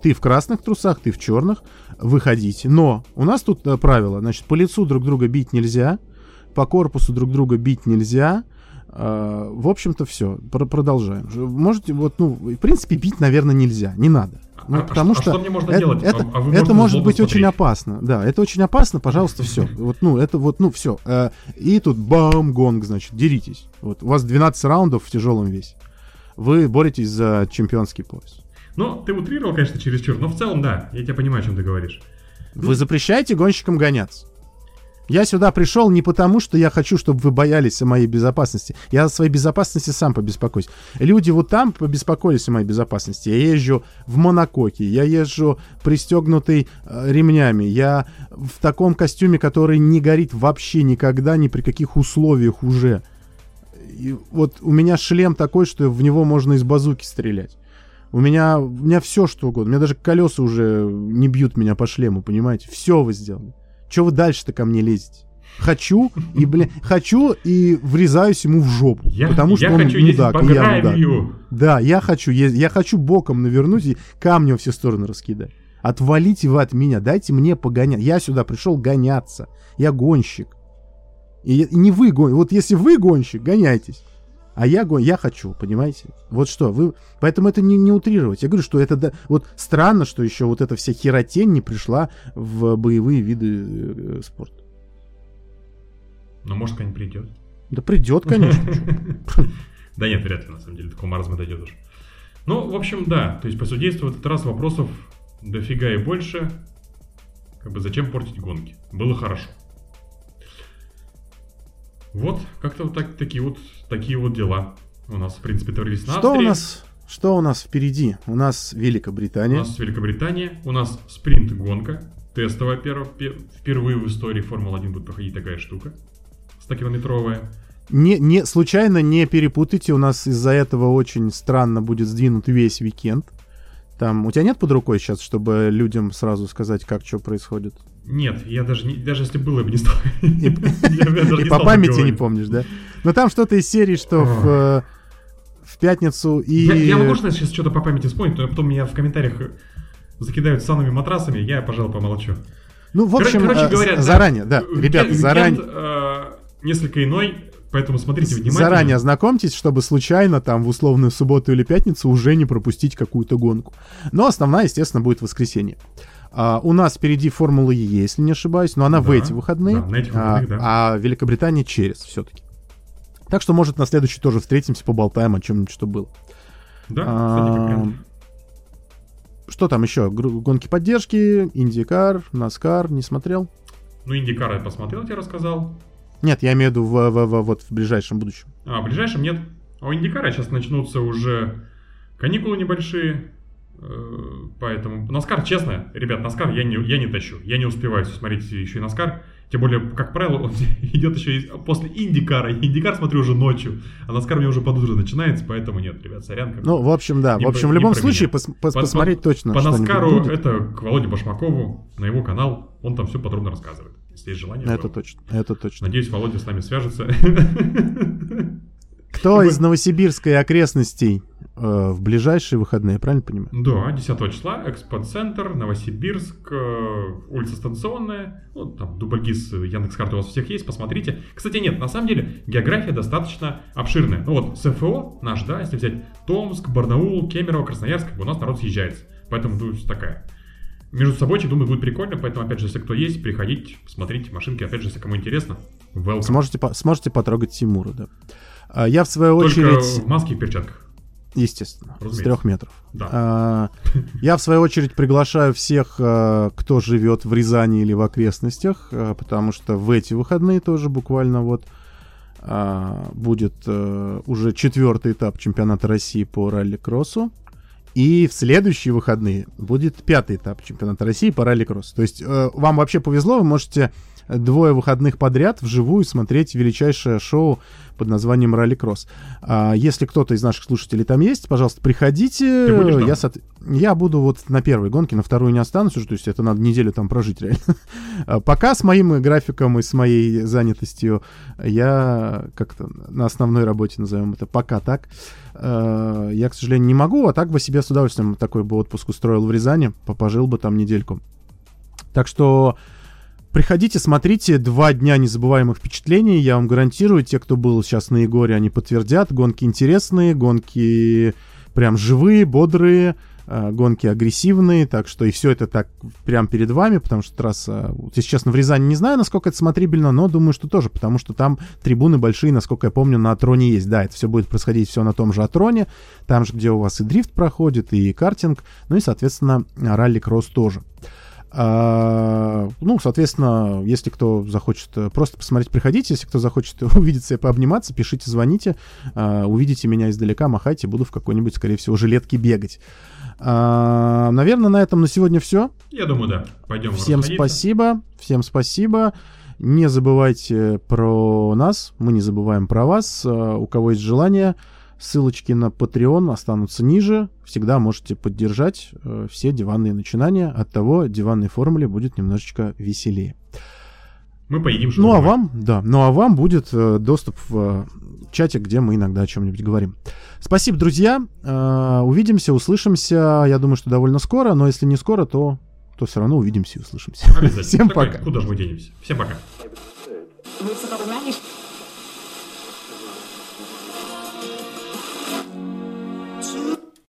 ты в красных трусах, ты в черных, выходите. Но у нас тут э, правило, значит, по лицу друг друга бить нельзя, по корпусу друг друга бить нельзя. Э, В общем-то, все. Продолжаем. Можете, вот, ну, в принципе, бить, наверное, нельзя. Не надо. Ну, А- а потому а что, что мне можно это, делать? это, А- а это может быть очень смотреть. опасно. Да, это очень опасно, пожалуйста, все. Вот, ну, это вот, ну, все. И тут бам, гонг, значит, деритесь. Вот, у вас 12 раундов в тяжелом весе. Вы боретесь за чемпионский пояс. Ну, ты утрировал, конечно, чересчур, но в целом, да, я тебя понимаю, о чем ты говоришь. Вы запрещаете гонщикам гоняться. Я сюда пришел не потому, что я хочу, чтобы вы боялись о моей безопасности. Я о своей безопасности сам побеспокоюсь. Люди вот там побеспокоились о моей безопасности. Я езжу в монококе, я езжу пристегнутый э, ремнями, я в таком костюме, который не горит вообще никогда, ни при каких условиях уже. И вот у меня шлем такой, что в него можно из базуки стрелять. У меня, у меня все что угодно. У меня даже колеса уже не бьют меня по шлему, понимаете? Все вы сделали. Че вы дальше-то ко мне лезете? Хочу и, блин, хочу и врезаюсь ему в жопу. Я, потому что я он хочу мудак, по и я мудак. Да, я хочу ездить. Я хочу боком навернуть и камни во все стороны раскидать. Отвалите вы от меня, дайте мне погонять. Я сюда пришел гоняться. Я гонщик. И, я- и не вы гон. Вот если вы гонщик, гоняйтесь. А я я хочу, понимаете? Вот что, вы... Поэтому это не, не утрировать. Я говорю, что это... да- Вот странно, что еще вот эта вся херотень не пришла в боевые виды э, спорта. Ну, может, когда-нибудь придет. Да придет, конечно. Да нет, вряд ли, на самом деле, такого маразма дойдет уж. Ну, в общем, да, то есть по судейству в этот раз вопросов дофига и больше. Как бы зачем портить гонки? Было хорошо. Вот, как-то вот так, такие вот такие вот дела. У нас, в принципе, творились на Что у Австрии. нас... Что у нас впереди? У нас У Великобритания. нас Великобритания, у нас спринт-гонка, тестовая перв- пе- впервые в истории Формулы-1 будет проходить такая штука, 100-километровая. Не, не, случайно не перепутайте, у нас из-за этого очень странно будет сдвинут весь уикенд. Там, у тебя нет под рукой сейчас, чтобы людям сразу сказать, как что происходит? Нет, я даже, не, даже если было, я бы не стал. И, по памяти не помнишь, да? Но там что-то из серии, что в, э, в пятницу и... Я, я могу, сейчас что-то по памяти вспомнить, но потом меня в комментариях закидают санными матрасами, я, пожалуй, помолчу. Ну, в общем, короче э, говоря, заранее, да, Уикенд- ребята, заранее... э, несколько иной, поэтому смотрите внимательно. Заранее ознакомьтесь, чтобы случайно там в условную субботу или пятницу уже не пропустить какую-то гонку. Но основная, естественно, будет воскресенье. А, у нас впереди Формула Е, если не ошибаюсь, но она в Да, эти выходные. да, на этих а, выходных, да. а Великобритания через все-таки. Так что, может, на следующий тоже встретимся, поболтаем о чем-нибудь, что было. Да, А. Что там еще? Гонки поддержки, Индикар, Наскар, не смотрел? Ну, Индикар я посмотрел, тебе рассказал. Нет, я имею в виду в, в- в- вот в ближайшем будущем. А в ближайшем нет. А у Индикара сейчас начнутся уже каникулы небольшие. Э, Поэтому Наскар, честно, ребят, Наскар я не, я не тащу. Я не успеваю смотреть еще и Наскар. Тем более, как правило, он идет еще и после Индикара. Индикар смотрю уже ночью. А Наскар у меня уже под утро начинается, поэтому нет, ребят, сорян. как. Ну, в общем, да. В общем, в любом случае, пос- пос- По- посмотреть точно По Наскару будет. это к Володе Башмакову на его канал. Он там все подробно рассказывает. если есть желание. Это было. точно, это точно. Надеюсь, Володя с нами свяжется. Кто из Новосибирска и окрестностей э, в ближайшие выходные, правильно понимаю? Да, 10 числа, экспоцентр, Новосибирск, э, улица Станционная, ну, там, дубльгиз, Яндекс.Карты у вас всех есть, посмотрите. Кстати, нет, на самом деле, география достаточно обширная. Ну вот, СФО наш, да, если взять Томск, Барнаул, Кемерово, Красноярск, у нас народ съезжается. Поэтому, думаю, такая. Между собой, думаю, будет прикольно, поэтому, опять же, если кто есть, приходите, посмотрите машинки, опять же, если кому интересно, welcome. Сможете, сможете потрогать Тимура, да. А Я в свою Только очередь... в маске и перчатках. Естественно, с Разумеется. трех метров. Да. А, Я, в свою очередь, приглашаю всех, а, кто живет в Рязани или в окрестностях, а, потому что в эти выходные тоже буквально вот а, будет а, уже четвертый этап чемпионата России по ралли-кроссу. И в следующие выходные будет пятый этап чемпионата России по ралли-кроссу. То есть э, вам вообще повезло, вы можете двое выходных подряд вживую смотреть величайшее шоу под названием «Ралли-кросс». А, если кто-то из наших слушателей там есть, пожалуйста, приходите. Ты будешь там? Я, соот- я буду вот на первой гонке, на вторую не останусь уже, то есть это надо неделю там прожить реально. А Пока с моим графиком и с моей занятостью я как-то на основной работе, назовем это, пока так, э, я, к сожалению, не могу, а так бы себе с удовольствием такой бы отпуск устроил в Рязани, по- пожил бы там недельку. Так что приходите, смотрите, два дня незабываемых впечатлений, я вам гарантирую, те, кто был сейчас на Егоре, они подтвердят, гонки интересные, гонки прям живые, бодрые, э, гонки агрессивные, так что и все это так прям перед вами, потому что трасса, если честно, в Рязани не знаю, насколько это смотрибельно, но думаю, что тоже, потому что там трибуны большие, насколько я помню, на Атроне есть. Да, это все будет происходить все на том же Атроне, там же, где у вас и дрифт проходит, и картинг, ну и, соответственно, ралли-кросс тоже. А, ну, соответственно, если кто захочет э, просто посмотреть, приходите. Если кто захочет увидеться и пообниматься, пишите, звоните. А, увидите меня издалека, махайте, буду в какой-нибудь, скорее всего, жилетке бегать. А, наверное, на этом на сегодня все. Я думаю, да. Пойдем Всем спасибо. Всем спасибо. Не забывайте про нас, мы не забываем про вас. А, У кого есть желание, ссылочки на Patreon останутся ниже. Всегда можете поддержать э, все диванные начинания. От того диванной формуле будет немножечко веселее. Мы поедим Ну а вам, да, ну а вам будет э, доступ в э, чате, где мы иногда о чем-нибудь говорим. Спасибо, друзья. Э, увидимся, услышимся. Я думаю, что довольно скоро, но если не скоро, то, то все равно увидимся и услышимся. Обязательно. Всем Такой, пока. Куда же мы денемся? Всем пока.